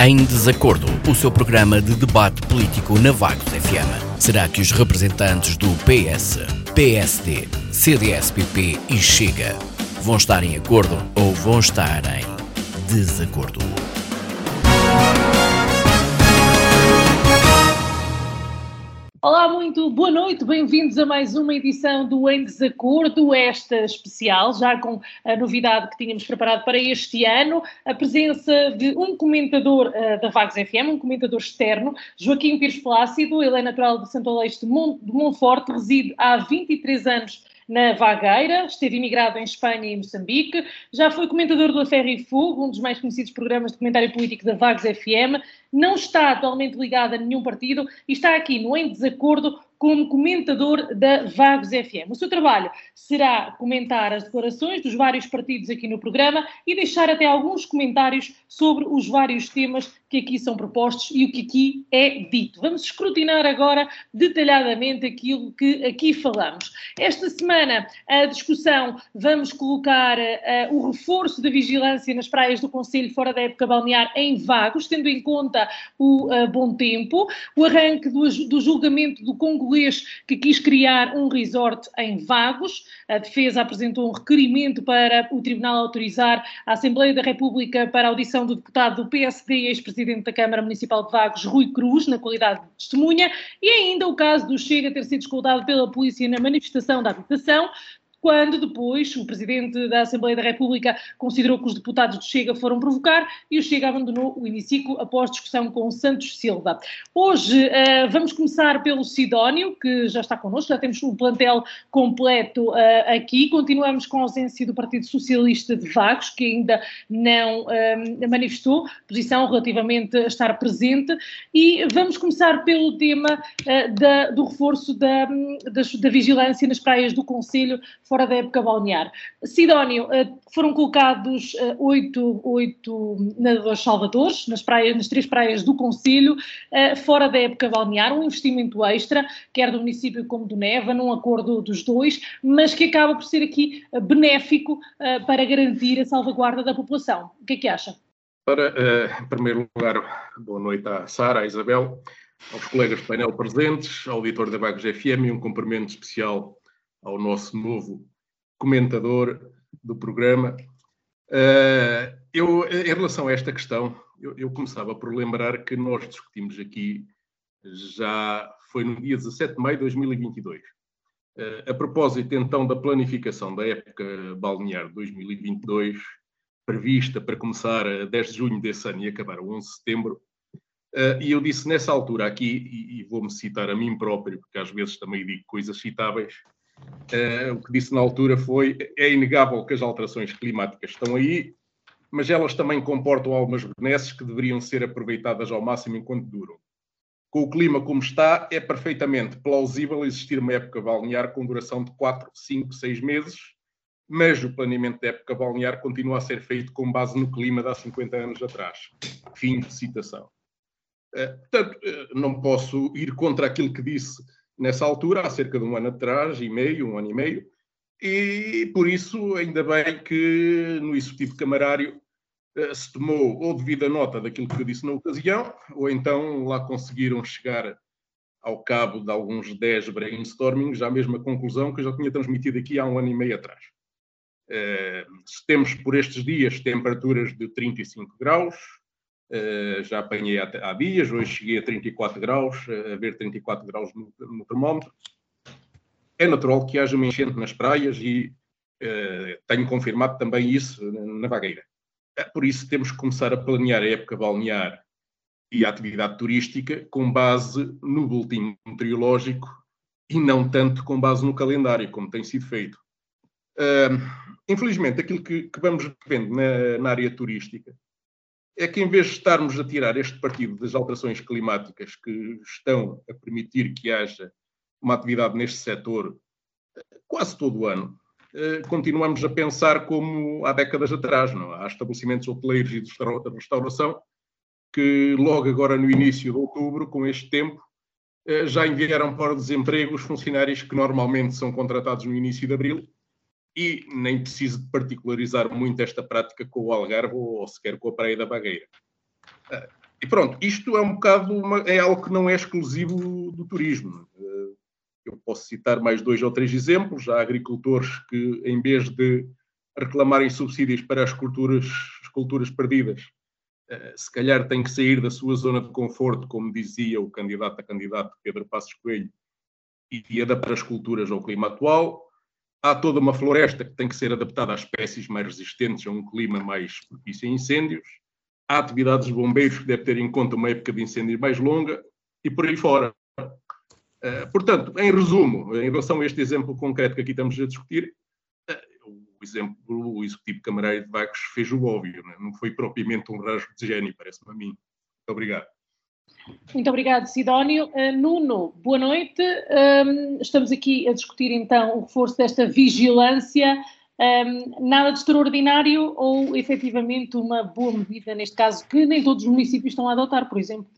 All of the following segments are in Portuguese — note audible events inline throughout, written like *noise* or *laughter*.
Em Desacordo, o seu programa de debate político na Vagos FM. Será que os representantes do PS, PSD, CDS-PP e Chega vão estar em acordo ou vão estar em desacordo? Olá, muito boa noite, bem-vindos a mais uma edição do Em Desacordo, esta especial, já com a novidade que tínhamos preparado para este ano, a presença de um comentador uh, da Vagos FM, um comentador externo, Joaquim Pires Plácido, ele é natural de Santo Aleixo de, Mont de Montforte, reside há 23 anos na Vagueira, esteve imigrado em Espanha e Moçambique, já foi comentador do A Ferro e Fogo, um dos mais conhecidos programas de comentário político da Vagos FM, não está atualmente ligado a nenhum partido e está aqui no Em Desacordo como comentador da Vagos FM. O seu trabalho será comentar as declarações dos vários partidos aqui no programa e deixar até alguns comentários sobre os vários temas que aqui são propostos e o que aqui é dito. Vamos escrutinar agora detalhadamente aquilo que aqui falamos. Esta semana, a discussão, vamos colocar uh, o reforço da vigilância nas praias do Conselho fora da época balnear em Vagos, tendo em conta o uh, bom tempo, o arranque do, do julgamento do congolês que quis criar um resort em Vagos. A defesa apresentou um requerimento para o Tribunal autorizar a Assembleia da República para a audição do deputado do PSD e ex-presidente Presidente da Câmara Municipal de Vagos, Rui Cruz, na qualidade de testemunha, e ainda o caso do Chega ter sido escoltado pela polícia na manifestação da habitação, quando depois o Presidente da Assembleia da República considerou que os deputados do Chega foram provocar e o Chega abandonou o hemiciclo após discussão com Santos Silva. Hoje uh, vamos começar pelo Sidónio, que já está connosco, já temos um plantel completo uh, aqui. Continuamos com a ausência do Partido Socialista de Vagos, que ainda não uh, manifestou posição relativamente a estar presente. E vamos começar pelo tema da, do reforço da, da, da vigilância nas praias do Conselho fora da época balnear. Sidónio, eh, foram colocados eh, oito, oito nadadores salvadores nas, praias, nas três praias do Conselho, eh, fora da época balnear, um investimento extra, quer do município como do Neva, num acordo dos dois, mas que acaba por ser aqui benéfico para garantir a salvaguarda da população. O que é que acha? Para, em primeiro lugar, boa noite à Sara, à Isabel, aos colegas do painel presentes, ao auditor da Bagos FM e um cumprimento especial ao nosso novo comentador do programa. Uh, eu, em relação a esta questão, eu, eu, começava por lembrar que nós discutimos aqui, já foi no dia 17 de maio de 2022. Uh, a propósito, então, da planificação da época balnear 2022, prevista para começar a 10 de junho desse ano e acabar a 11 de setembro, uh, e eu disse nessa altura aqui, e vou-me citar a mim próprio, porque às vezes também digo coisas citáveis, Uh, o que disse na altura foi: é inegável que as alterações climáticas estão aí, mas elas também comportam algumas benesses que deveriam ser aproveitadas ao máximo enquanto duram. Com o clima como está, é perfeitamente plausível existir uma época balnear com duração de 4, 5, 6 meses, mas o planeamento da época balnear continua a ser feito com base no clima de há 50 anos atrás. Fim de citação. Uh, portanto, uh, não posso ir contra aquilo que disse nessa altura, há cerca de um ano atrás, e meio, um ano e meio, e por isso, ainda bem que no Executivo Camarário eh, se tomou ou devida nota daquilo que eu disse na ocasião, ou então lá conseguiram chegar ao cabo de alguns 10 brainstormings à mesma conclusão que eu já tinha transmitido aqui há um ano e meio atrás. Uh, temos por estes dias temperaturas de 35 graus, já apanhei há, dias, hoje cheguei a 34 graus, a ver 34 graus no, no termómetro. É natural que haja uma enchente nas praias e uh, tenho confirmado também isso na vagueira. É por isso temos que começar a planear a época balnear e a atividade turística com base no boletim meteorológico e não tanto com base no calendário, como tem sido feito. Uh, infelizmente, aquilo que, que vamos vendo na, na área turística é que em vez de estarmos a tirar este partido das alterações climáticas que estão a permitir que haja uma atividade neste setor quase todo o ano, eh, continuamos a pensar como há décadas atrás, não? Há estabelecimentos hoteleiros e de restauração que logo agora no início de outubro, com este tempo, eh, já enviaram para o desemprego os funcionários que normalmente são contratados no início de abril e nem preciso particularizar muito esta prática com o Algarve ou sequer com a Praia da Bagueira. Ah, e pronto, isto é um bocado, uma, é algo que não é exclusivo do turismo. Uh, eu posso citar mais dois ou três exemplos. Há agricultores que, em vez de reclamarem subsídios para as culturas, as culturas perdidas, uh, se calhar têm que sair da sua zona de conforto, como dizia o candidato a candidato Pedro Passos Coelho, e adaptar as culturas ao clima atual. Há toda uma floresta que tem que ser adaptada às espécies mais resistentes a um clima mais propício a incêndios. Há atividades de bombeiros que devem ter em conta uma época de incêndios mais longa e por aí fora. Uh, portanto, em resumo, em relação a este exemplo concreto que aqui estamos a discutir, uh, o exemplo o executivo camarário de Vagos fez o óbvio, né? não foi propriamente um rasgo de gênio, parece-me a mim. Muito obrigado. Muito obrigado, Sidónio. Uh, Nuno, boa noite. Um, estamos aqui a discutir então o reforço desta vigilância. Um, nada de extraordinário ou efetivamente uma boa medida, neste caso, que nem todos os municípios estão a adotar, por exemplo?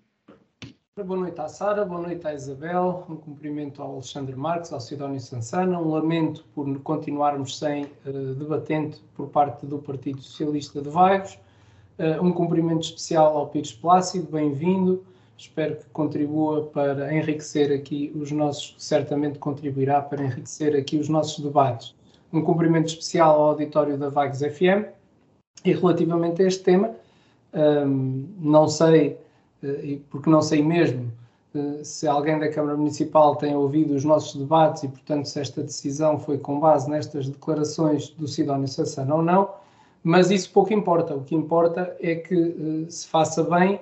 Boa noite à Sara, boa noite à Isabel, um cumprimento ao Alexandre Marques, ao Sidónio Sansana, um lamento por continuarmos sem uh, debatente por parte do Partido Socialista de Vagos, uh, um cumprimento especial ao Pires Plácido, bem-vindo, espero que contribua para enriquecer aqui os nossos, certamente contribuirá para enriquecer aqui os nossos debates. Um cumprimento especial ao auditório da Vagos FM e relativamente a este tema, um, não sei, uh, porque não sei mesmo, uh, se alguém da Câmara Municipal tem ouvido os nossos debates e, portanto, se esta decisão foi com base nestas declarações do Sidónio Sassana ou não, mas isso pouco importa. O que importa é que uh, se faça bem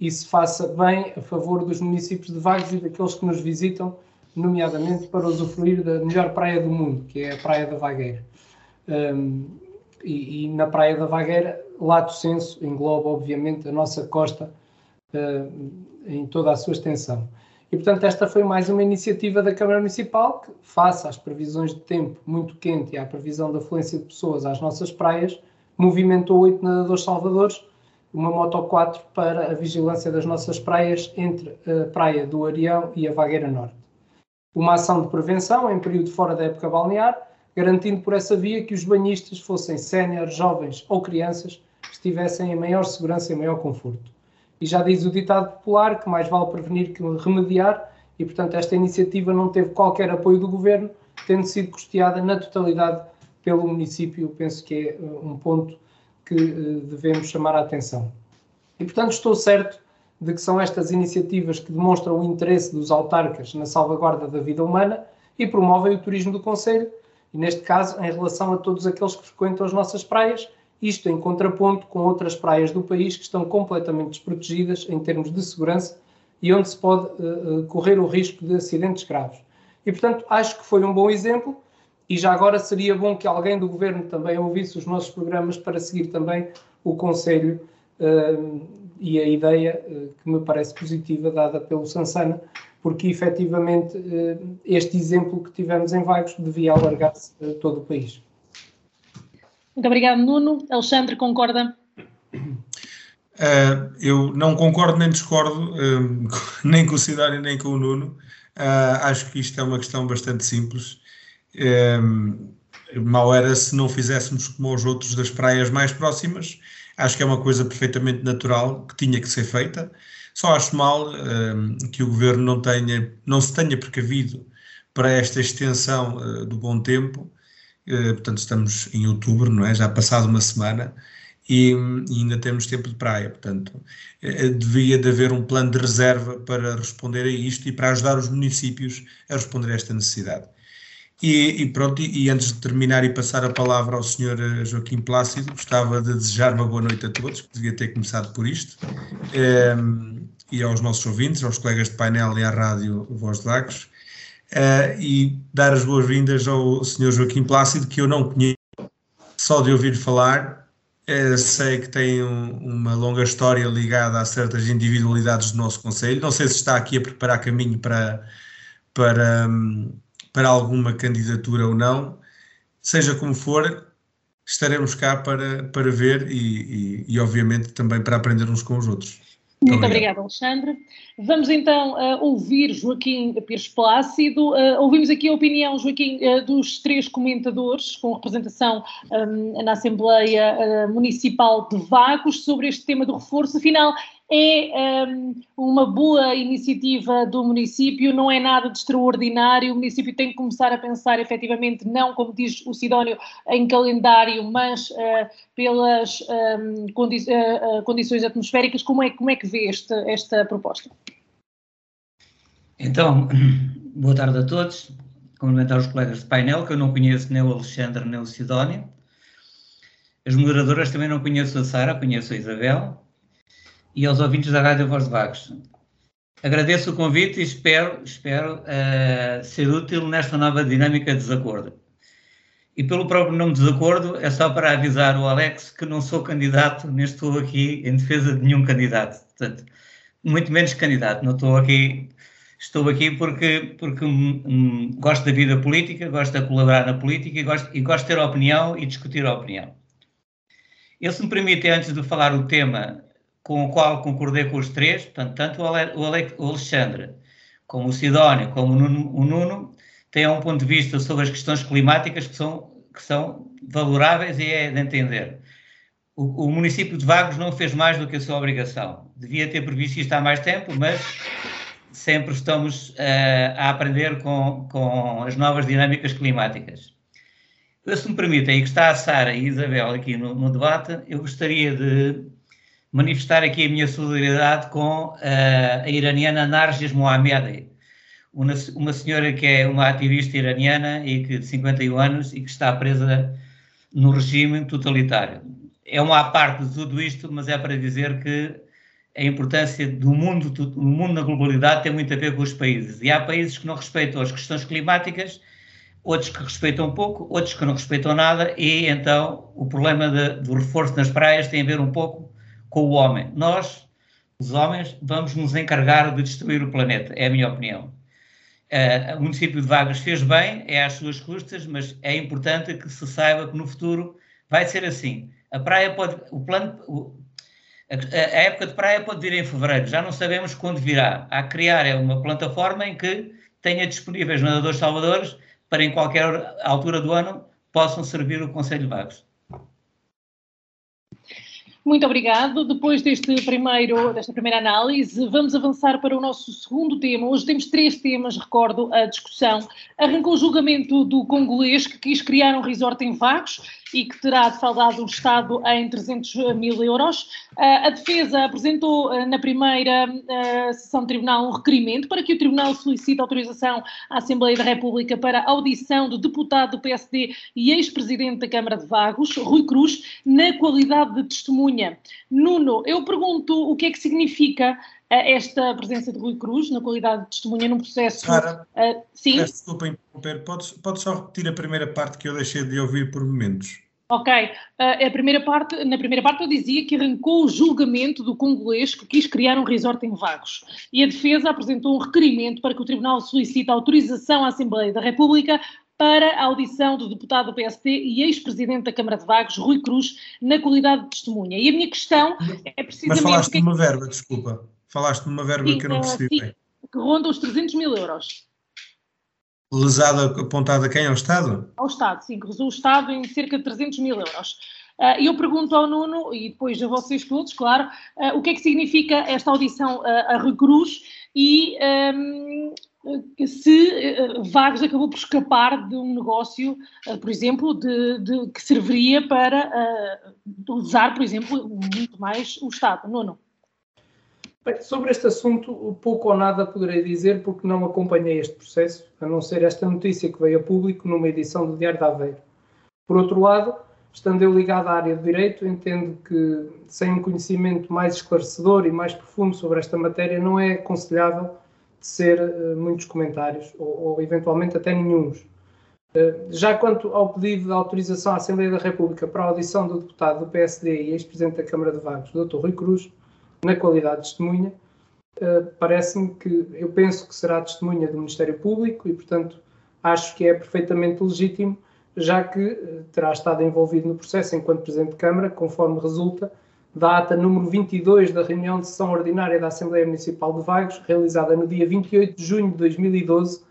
e se faça bem a favor dos municípios de Vagos e daqueles que nos visitam, nomeadamente para usufruir da melhor praia do mundo, que é a Praia da Vagueira. Um, e, e, na Praia da Vagueira, lato senso, engloba obviamente a nossa costa uh, em toda a sua extensão. E portanto, esta foi mais uma iniciativa da Câmara Municipal que, face às previsões de tempo muito quente e à previsão da afluência de pessoas às nossas praias, movimentou oito nadadores salvadores uma Moto 4 para a vigilância das nossas praias entre a Praia do Arião e a Vagueira Norte. Uma ação de prevenção em período fora da época balnear, garantindo por essa via que os banhistas, fossem séniores, jovens ou crianças, estivessem em maior segurança e maior conforto. E já diz o ditado popular que mais vale prevenir que remediar, e portanto esta iniciativa não teve qualquer apoio do governo, tendo sido custeada na totalidade pelo município. Penso que é uh, um ponto que eh, devemos chamar a atenção. E, portanto, estou certo de que são estas iniciativas que demonstram o interesse dos autarcas na salvaguarda da vida humana e promovem o turismo do Conselho, e neste caso em relação a todos aqueles que frequentam as nossas praias, isto em contraponto com outras praias do país que estão completamente desprotegidas em termos de segurança e onde se pode uh, correr o risco de acidentes graves. E, portanto, acho que foi um bom exemplo e já agora seria bom que alguém do governo também ouvisse os nossos programas para seguir também o conselho uh, e a ideia uh, que me parece positiva dada pelo Sansana, porque efetivamente uh, este exemplo que tivemos em Vagos devia alargar-se a todo o país. Muito obrigado, Nuno. Alexandre, concorda? Uh, eu não concordo nem discordo, uh, *laughs* nem com o Cidário nem com o Nuno. Uh, acho que isto é uma questão bastante simples. Um, mal era se não fizéssemos como os outros das praias mais próximas. Acho que é uma coisa perfeitamente natural que tinha que ser feita. Só acho mal um, que o governo não, tenha, não se tenha precavido para esta extensão uh, do bom tempo. Uh, portanto, estamos em outubro, não é? Já passado uma semana e, e ainda temos tempo de praia. Portanto, uh, devia de haver um plano de reserva para responder a isto e para ajudar os municípios a responder a esta necessidade. E, e, pronto, e, antes de terminar e passar a palavra ao Sr. Eh, Joaquim Plácido, gostava de desejar uma boa noite a todos, que devia ter começado por isto, um, ehm, e aos nossos ouvintes, aos colegas de painel e à rádio Voz de Vagos, uh, e dar as boas-vindas ao Sr. Joaquim Plácido, que eu não conheço, só de ouvir falar, uh, sei que tem um, uma longa história ligada a certas individualidades do nosso Conselho, não sei se está aqui a preparar caminho para... para um, para alguma candidatura ou não, seja como for, estaremos cá para, para ver e, e, e obviamente também para aprender uns com os outros. Muito obrigada, Alexandre. Vamos então uh, ouvir Joaquim Pires Plácido. Uh, ouvimos aqui a opinião, Joaquim, uh, dos três comentadores com representação um, na Assembleia Municipal de Vagos sobre este tema do reforço. Afinal, é um, uma boa iniciativa do município, não é nada de extraordinário, o município tem que começar a pensar efetivamente, não como diz o Sidónio, em calendário, mas uh, pelas um, condi uh, condições atmosféricas, como é, como é que vê esta, esta proposta? Então, *clears throat* boa tarde a todos, cumprimentar os colegas de painel, que eu não conheço nem o Alexandre nem o Sidónio, as moderadoras também não conheço a Sara, conheço a Isabel, e aos ouvintes da Rádio Voz de Vagos. Agradeço o convite e espero, espero uh, ser útil nesta nova dinâmica de desacordo. E pelo próprio nome de desacordo, é só para avisar o Alex que não sou candidato, nem estou aqui em defesa de nenhum candidato. Portanto, muito menos candidato. Não estou aqui, estou aqui porque, porque hum, gosto da vida política, gosto de colaborar na política e gosto, e gosto de ter opinião e discutir a opinião. Eu, se me permite, antes de falar o tema com o qual concordei com os três, portanto, tanto o, Ale, o, Ale, o Alexandre, como o Sidónio, como o Nuno, o Nuno, têm um ponto de vista sobre as questões climáticas que são, que são valoráveis e é de entender. O, o, município de Vagos não fez mais do que a sua obrigação. Devia ter previsto isto há mais tempo, mas sempre estamos uh, a aprender com, com as novas dinâmicas climáticas. Eu, se me permitem, e que está a Sara e a Isabel aqui no, no debate, eu gostaria de manifestar aqui a minha solidariedade com uh, a iraniana Narges Mohammadi, uma, uma senhora que é uma ativista iraniana e que de 51 anos e que está presa no regime totalitário. É uma parte de tudo isto, mas é para dizer que a importância do mundo, do mundo na globalidade tem muito a ver com os países. E há países que não respeitam as questões climáticas, outros que respeitam pouco, outros que não respeitam nada, e então o problema de, do reforço nas praias tem a ver um pouco com o homem. Nós, os homens, vamos nos encarregar de destruir o planeta, é a minha opinião. Uh, o município de Vagos fez bem, é às suas custas, mas é importante que se saiba que no futuro vai ser assim. A praia pode, o plano, o, a, a, época de praia pode vir em fevereiro, já não sabemos quando virá. A criar é uma plataforma em que tenha disponíveis nadadores salvadores para em qualquer altura do ano possam servir o Conselho de Vagos. Muito obrigado. Depois deste primeiro, desta primeira análise, vamos avançar para o nosso segundo tema. Hoje temos três temas, recordo a discussão. Arrancou o julgamento do congolês que quis criar um resort em Vagos e que terá defraudado o Estado em 300 mil euros. a defesa apresentou eh, na primeira eh, sessão do Tribunal um requerimento para que o Tribunal solicite autorização à Assembleia da República para audição do deputado do PSD e ex-presidente da Câmara de Vagos, Rui Cruz, na qualidade de testemunha. Nuno, eu pergunto o que é que significa esta presença de Rui Cruz na qualidade de testemunha num processo. Sara, uh, sim. Peço desculpa interromper, podes, podes só repetir a primeira parte que eu deixei de ouvir por momentos. Ok, uh, a primeira parte, na primeira parte eu dizia que arrancou o julgamento do congolês que quis criar um resort em Vagos e a defesa apresentou um requerimento para que o Tribunal solicite autorização à Assembleia da República para a audição do deputado do PSD e ex-presidente da Câmara de Vagos, Rui Cruz, na qualidade de testemunha. E a minha questão é precisamente... Mas falaste de uma verba, desculpa. Falaste de uma verba sim, que eu não percebi sim, bem. Que ronda os 300 mil euros. Lesada apontada a quem? Ao Estado? Ao Estado, sim, que rezou o Estado em cerca de 300 mil euros. Uh, eu pergunto ao Nuno, e depois a vocês todos, claro, uh, o que é que significa esta audição uh, a Rui Cruz e um, se Vagos acabou por escapar de um negócio, por exemplo, de, de que serviria para usar, por exemplo, muito mais o Estado. Nuno. Bem, sobre este assunto, pouco ou nada poderei dizer porque não acompanhei este processo, a não ser esta notícia que veio a público numa edição do Diário de Aveiro. Por outro lado, estando eu ligado à área do direito, entendo que sem um conhecimento mais esclarecedor e mais profundo sobre esta matéria, não é aconselhável ser uh, muitos comentários, ou, ou, eventualmente até nenhums. Uh, já quanto ao pedido de autorização à Assembleia da República para a audição do deputado do PSD e ex-presidente da Câmara de Vagos, Dr. Rui Cruz, na qualidade de testemunha, uh, parece-me que eu penso que será testemunha do Ministério Público e, portanto, acho que é perfeitamente legítimo, já que uh, terá estado envolvido no processo enquanto Presidente de Câmara, conforme resulta da ata número 22 da reunião de sessão ordinária da Assembleia Municipal de Vagos, realizada no dia 28 de junho de 2012,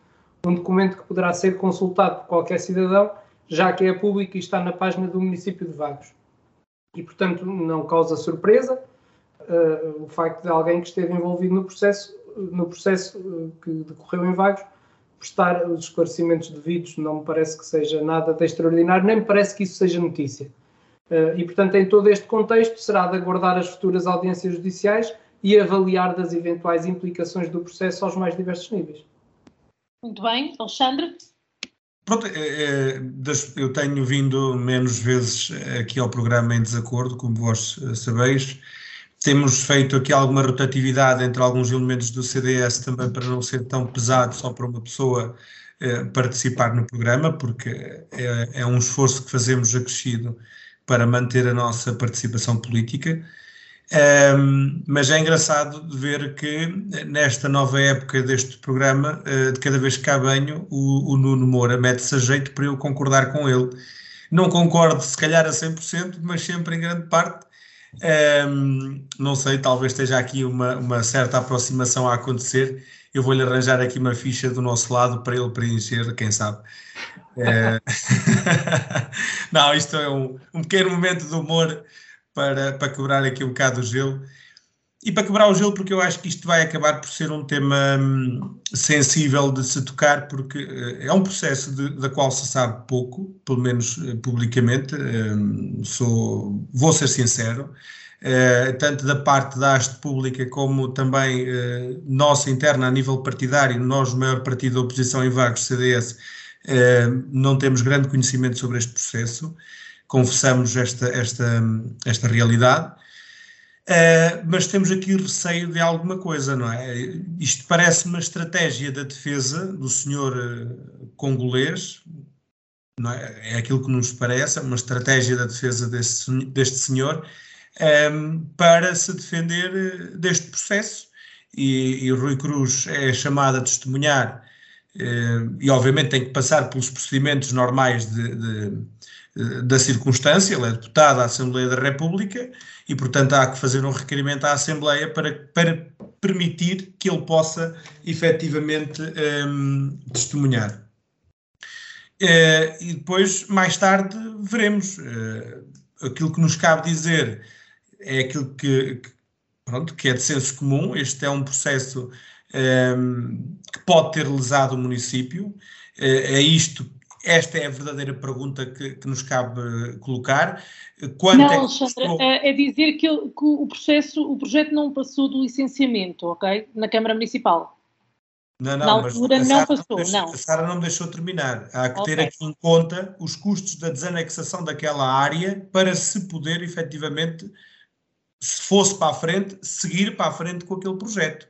um documento que poderá ser consultado por qualquer cidadão, já que é público e está na página do município de Vagos. E, portanto, não causa surpresa uh, o facto de alguém que esteve envolvido no processo, no processo que decorreu em Vagos, prestar os esclarecimentos devidos, não me parece que seja nada de extraordinário, nem me parece que isso seja notícia. Uh, e, portanto, em todo este contexto, será de aguardar as futuras audiências judiciais e avaliar das eventuais implicações do processo aos mais diversos níveis. Muito bem. Alexandre? Pronto, é, é, eu tenho vindo menos vezes aqui ao programa em desacordo, como vós eh, sabeis. Temos feito aqui alguma rotatividade entre alguns elementos do CDS também para não ser tão pesado só para uma pessoa eh, participar no programa, porque é, é um esforço que fazemos acrescido para manter a nossa participação política. Um, mas é engraçado ver que nesta nova época deste programa, uh, de cada vez que cá venho, o, o Nuno Moura mete-se a jeito para eu concordar com ele. Não concordo, se calhar, a 100%, mas sempre em grande parte. Um, não sei, talvez esteja aqui uma, uma certa aproximação a acontecer. Eu vou-lhe arranjar aqui uma ficha do nosso lado para ele preencher, quem sabe. É... *laughs* não, isto é um, um pequeno momento de humor para, para quebrar aqui um bocado o gelo. E para quebrar o gelo, porque eu acho que isto vai acabar por ser um tema hum, sensível de se tocar, porque uh, é um processo de, da qual se sabe pouco, pelo menos uh, publicamente. Um, sou, vou ser sincero, uh, tanto da parte da haste pública como também nossa interna a nível partidário, nós, o maior partido da oposição em Vagos, CDS, não temos grande conhecimento sobre este processo confessamos esta, esta, esta realidade. Uh, mas temos aqui receio de alguma coisa, não é? Isto parece uma estratégia da defesa do senhor uh, congolês, não é? é aquilo que nos parece, é uma estratégia da defesa deste, deste senhor um, ehm, para se defender eh, deste processo. E, e Rui Cruz é chamado a testemunhar, uh, e obviamente tem que passar pelos procedimentos normais de, de da circunstância, ele é deputado da Assembleia da República e, portanto, há que fazer um requerimento à Assembleia para, para permitir que ele possa efetivamente um, testemunhar. Uh, e depois, mais tarde, veremos. Uh, aquilo que nos cabe dizer é aquilo que, que, pronto, que é de senso comum. Este é um processo um, que pode ter lesado o município. Uh, é isto esta é a verdadeira pergunta que, que nos cabe colocar. Quanto não, é, Alexandra, é, é dizer que, que, o processo, o projeto não passou do licenciamento, ok? Na Câmara Municipal. Não, não, Na altura mas não passou, não, não. A Sara não me deixou terminar. Há que okay. ter aqui em conta os custos da desanexação daquela área para se poder efetivamente, se fosse para a frente, seguir para a frente com aquele projeto.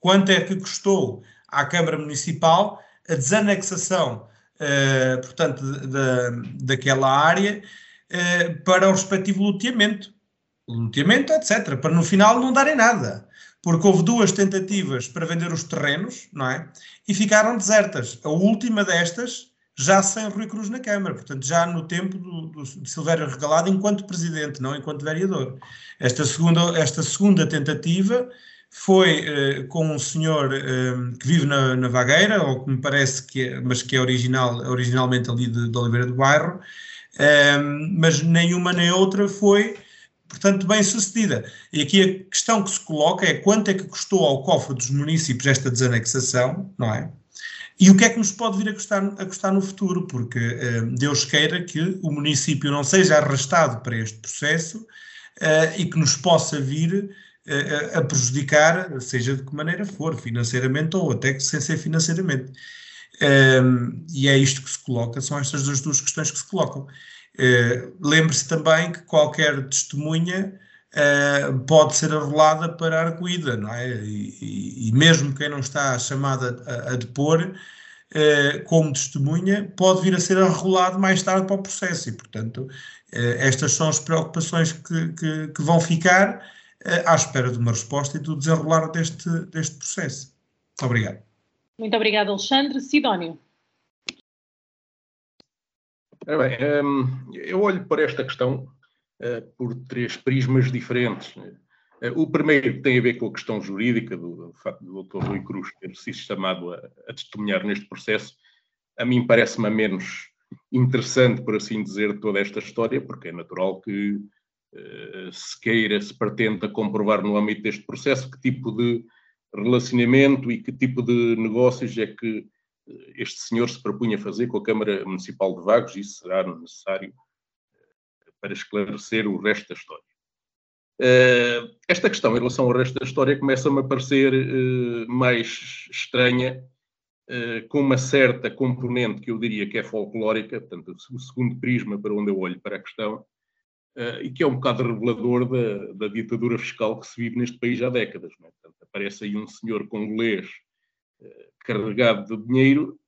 Quanto é que custou à Câmara Municipal a desanexação uh, portanto, da, daquela área uh, para o respectivo loteamento. Loteamento, etc. Para no final não darem nada. Porque houve duas tentativas para vender os terrenos, não é? E ficaram desertas. A última destas já sem Rui Cruz na Câmara, portanto, já no tempo do, do, de Silvério Regalado enquanto presidente, não enquanto vereador. Esta segunda, esta segunda tentativa foi uh, com um senhor uh, que vive na, na, Vagueira, ou que me parece que é, mas que é original, originalmente ali de, de Oliveira do Bairro, uh, mas nenhuma nem outra foi, portanto, bem sucedida. E aqui a questão que se coloca é quanto é que custou ao cofre dos municípios esta desanexação, não é? E o que é que nos pode vir a custar, a custar no futuro? Porque Deus queira que o município não seja arrastado para este processo e que nos possa vir a, prejudicar, seja de que maneira for, financeiramente ou até sem ser financeiramente. Um, e é isto que se coloca, são estas as duas questões que se colocam. Uh, Lembre-se também que qualquer testemunha uh, pode ser arrolada para a arguída, não é? E, e, mesmo quem não está chamada a, depor, uh, como testemunha, pode vir a ser arrolado mais tarde para o processo. E, portanto, estas são as preocupações que, que, que vão ficar à espera de uma resposta e do desenrolar deste, deste processo. Obrigado. Muito obrigado, Alexandre. Sidónio. É bem, um, eu olho para esta questão uh, por três prismas diferentes. Uh, o primeiro tem a ver com a questão jurídica, do, do facto do Dr. Rui Cruz ter sido chamado a, a testemunhar neste processo. A mim parece-me menos interessante, por assim dizer, toda esta história, porque é natural que se queira, se pretenda comprovar no âmbito deste processo que tipo de relacionamento e que tipo de negócios é que este senhor se propunha fazer com a Câmara Municipal de Vagos, isso será necessário para esclarecer o resto da história. Esta questão em relação ao resto da história começa-me a parecer mais estranha, com uma certa componente que eu diria que é folclórica, portanto, o segundo prisma para onde eu olho para a questão, e que é um bocado revelador da, da, ditadura fiscal que se vive neste país há décadas. É? Portanto, aparece aí um senhor congolês carregado de dinheiro,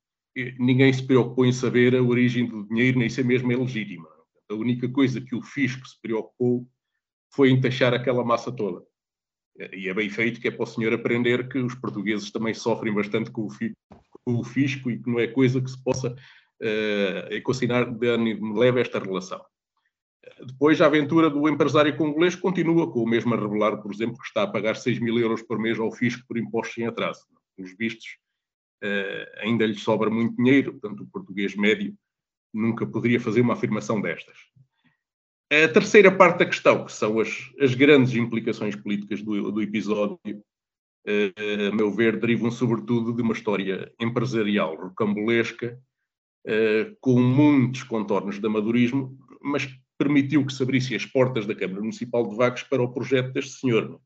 ninguém se preocupou em saber a origem do dinheiro, nem se a mesma é legítima. A única coisa que o fisco se preocupou foi em taxar aquela massa toda. E é bem feito que é para o senhor aprender que os portugueses também sofrem bastante com o fisco, e que não é coisa que se possa uh, equacionar de leve esta relação. Depois, a aventura do empresário congolês continua com o mesmo a revelar, por exemplo, que está a pagar 6 mil euros por mês ao fisco por impostos em atraso. Os vistos, uh, ainda lhe sobra muito dinheiro, portanto, o português médio nunca poderia fazer uma afirmação destas. A terceira parte da questão, que são as, as grandes implicações políticas do, do episódio, uh, a meu ver, derivam sobretudo de uma história empresarial rocambolesca, uh, com muitos contornos de amadorismo, mas permitiu que se abrissem as portas da Câmara Municipal de Vagos para o projeto deste senhor.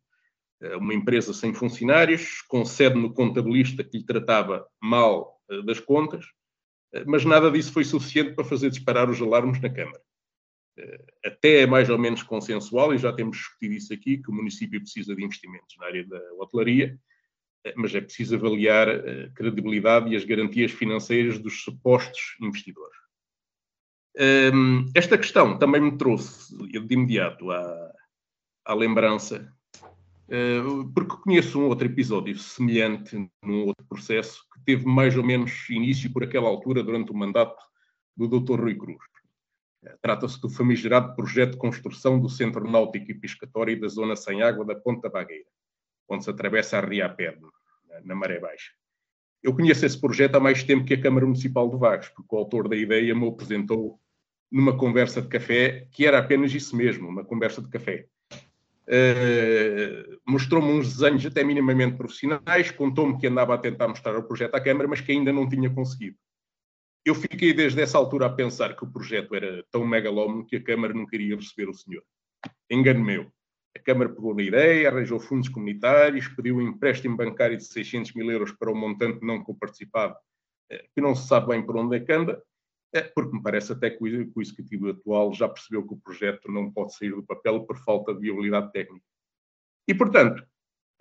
Uh, uma empresa sem funcionários, com sede no contabilista que lhe tratava mal das contas, mas nada disso foi suficiente para fazer disparar os alarmes na Câmara. Eh, até é mais ou menos consensual, e já temos discutido isso aqui, que o município precisa de investimentos na área da hotelaria, eh, mas é preciso avaliar a credibilidade e as garantias financeiras dos supostos investidores. Ehm, esta questão também me trouxe de imediato à, à lembrança, eh, porque conheço um outro episódio semelhante num outro processo que teve mais ou menos início por aquela altura durante o mandato do Dr. Rui Cruz. Trata-se do famigerado projeto de construção do Centro Náutico e Piscatório da Zona Sem Água da Ponta Bagueira, onde se atravessa a Ria Pé, na Maré Baixa. Eu conheço esse projeto há mais tempo que a Câmara Municipal de Vagos, porque o autor da ideia me apresentou numa conversa de café, que era apenas isso mesmo, uma conversa de café. Uh, mostrou-me uns desenhos até minimamente profissionais, contou-me que andava a tentar mostrar o projeto à Câmara, mas que ainda não tinha conseguido eu fiquei desde essa altura a pensar que o projeto era tão megalómano que a Câmara não queria receber o senhor. Engano meu. A Câmara pegou na ideia, arranjou fundos comunitários, pediu um empréstimo bancário de 600 mil euros para um montante não comparticipado, eh, que não se sabe bem por onde é que anda, porque me parece até que o Executivo atual já percebeu que o projeto não pode sair do papel por falta de viabilidade técnica. E, portanto,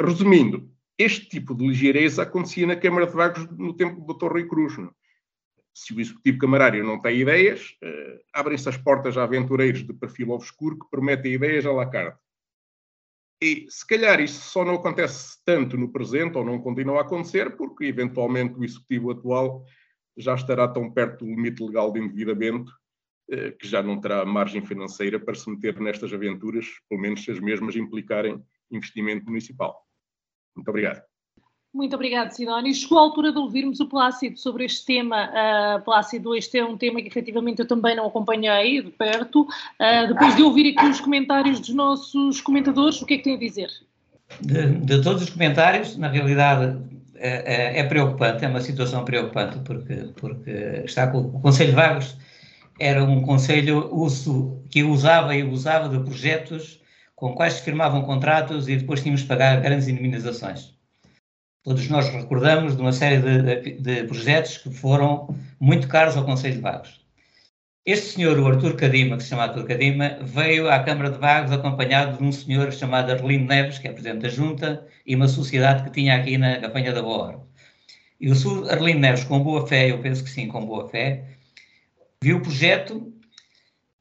resumindo, este tipo de ligeireza acontecia na Câmara de Vagos no tempo do Dr. Rui Cruz. Não? se o executivo camarário não tem ideias, uh, abrem-se as portas a aventureiros de perfil obscuro que prometem ideias à la carte. E se calhar isso só não acontece tanto no presente, ou não continua a acontecer, porque eventualmente o executivo atual já estará tão perto do limite legal de endividamento uh, que já não terá margem financeira para se meter nestas aventuras, pelo menos se as mesmas implicarem investimento municipal. Muito obrigado. Muito obrigada, Sidónio. Chegou a altura de ouvirmos o Plácido sobre este tema. Uh, Plácido, este é um tema que efetivamente eu também não acompanhei de perto. Uh, depois de ouvir aqui os comentários dos nossos comentadores, o que é que tem a dizer? De, de todos os comentários, na realidade é, é, preocupante, é uma situação preocupante, porque, porque está com o Conselho de Vagos era um conselho uso, que usava e usava de projetos com quais se firmavam contratos e depois tínhamos de pagar grandes indemnizações. Todos nós recordamos de uma série de, de, projetos que foram muito caros ao Conselho de Vagos. Este senhor, o Artur Cadima, que se chama Artur Cadima, veio à Câmara de Vagos acompanhado de um senhor chamado Arlindo Neves, que é Presidente da Junta, e uma sociedade que tinha aqui na Gafanha da Boa E o senhor Arlindo Neves, com boa fé, eu penso que sim, com boa fé, viu o projeto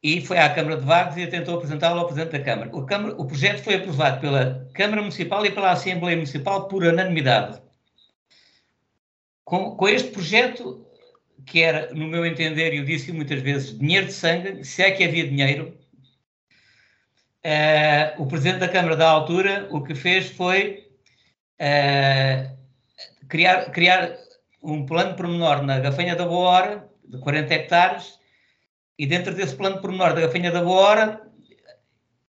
e foi à Câmara de Vagos e tentou apresentá-lo ao Presidente da Câmara. O, Câmara. o, projeto foi aprovado pela Câmara Municipal e pela Assembleia Municipal por unanimidade. Com, com este projeto, que era, no meu entender, e eu disse muitas vezes, dinheiro de sangue, se é que havia dinheiro, uh, o Presidente da Câmara da altura o que fez foi uh, criar, criar um plano pormenor na Gafanha da Boa Hora, de 40 hectares, e dentro desse plano pormenor da gafanha da boa hora,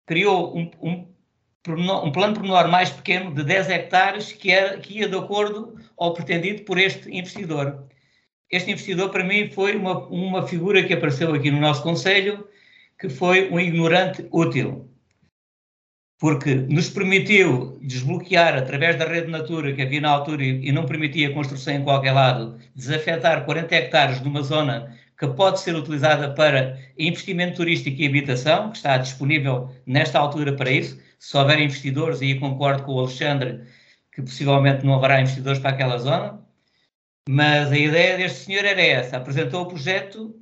criou um, um, um plano pormenor mais pequeno de 10 hectares que, era, que ia de acordo ao pretendido por este investidor. Este investidor, para mim, foi uma, uma figura que apareceu aqui no nosso Conselho, que foi um ignorante útil, porque nos permitiu desbloquear, através da rede Natura que havia na altura e não permitia construção em qualquer lado, desafetar 40 hectares de uma zona que pode ser utilizada para investimento turístico e habitação, que está disponível nesta altura para isso. Se houver investidores, e concordo com o Alexandre, que possivelmente não haverá investidores para aquela zona, mas a ideia deste senhor era essa: apresentou o projeto,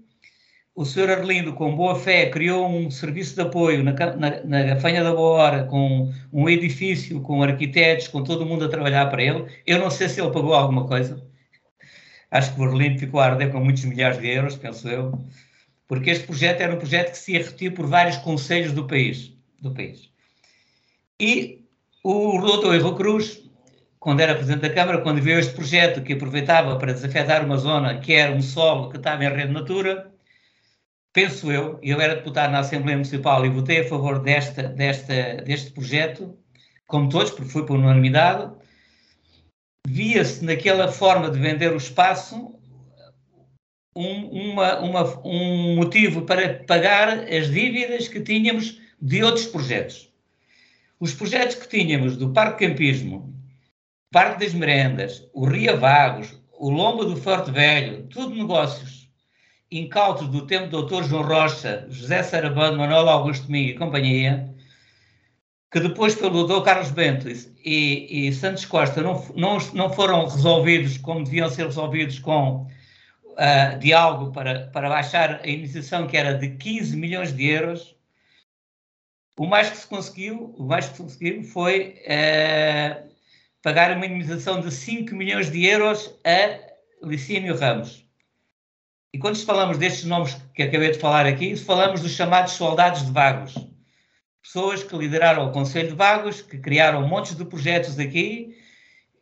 o senhor Arlindo, com boa fé, criou um serviço de apoio na, na, na Gafanha da Boa Hora, com um edifício, com arquitetos, com todo mundo a trabalhar para ele. Eu não sei se ele pagou alguma coisa Acho que Berlim ficou a arder com muitos milhares de euros, penso eu, porque este projeto era um projeto que se ia repetir por vários conselhos do país. Do país. E o doutor Erro Cruz, quando era presidente da Câmara, quando viu este projeto que aproveitava para desafetar uma zona que era um solo que estava em rede natura, penso eu, eu era deputado na Assembleia Municipal e votei a favor desta, desta, deste projeto, como todos, porque foi por unanimidade, via-se naquela forma de vender o espaço um, uma, uma, um motivo para pagar as dívidas que tínhamos de outros projetos. Os projetos que tínhamos do Parque Campismo, Parque das Merendas, o Ria Vagos, o Lomba do Forte Velho, tudo negócios incautos do tempo do Dr. João Rocha, José Sarabando, Manuel Augusto Domingo e companhia, que depois pelo Dr. Carlos Bento e, e, Santos Costa não, não, não foram resolvidos como deviam ser resolvidos com uh, diálogo para, para baixar a indenização que era de 15 milhões de euros, o mais que se conseguiu, o mais que se conseguiu foi uh, pagar uma indenização de 5 milhões de euros a Licínio Ramos. E quando falamos destes nomes que acabei de falar aqui, falamos dos chamados soldados de vagos pessoas que lideraram o Conselho de Vagos, que criaram montes de projetos aqui,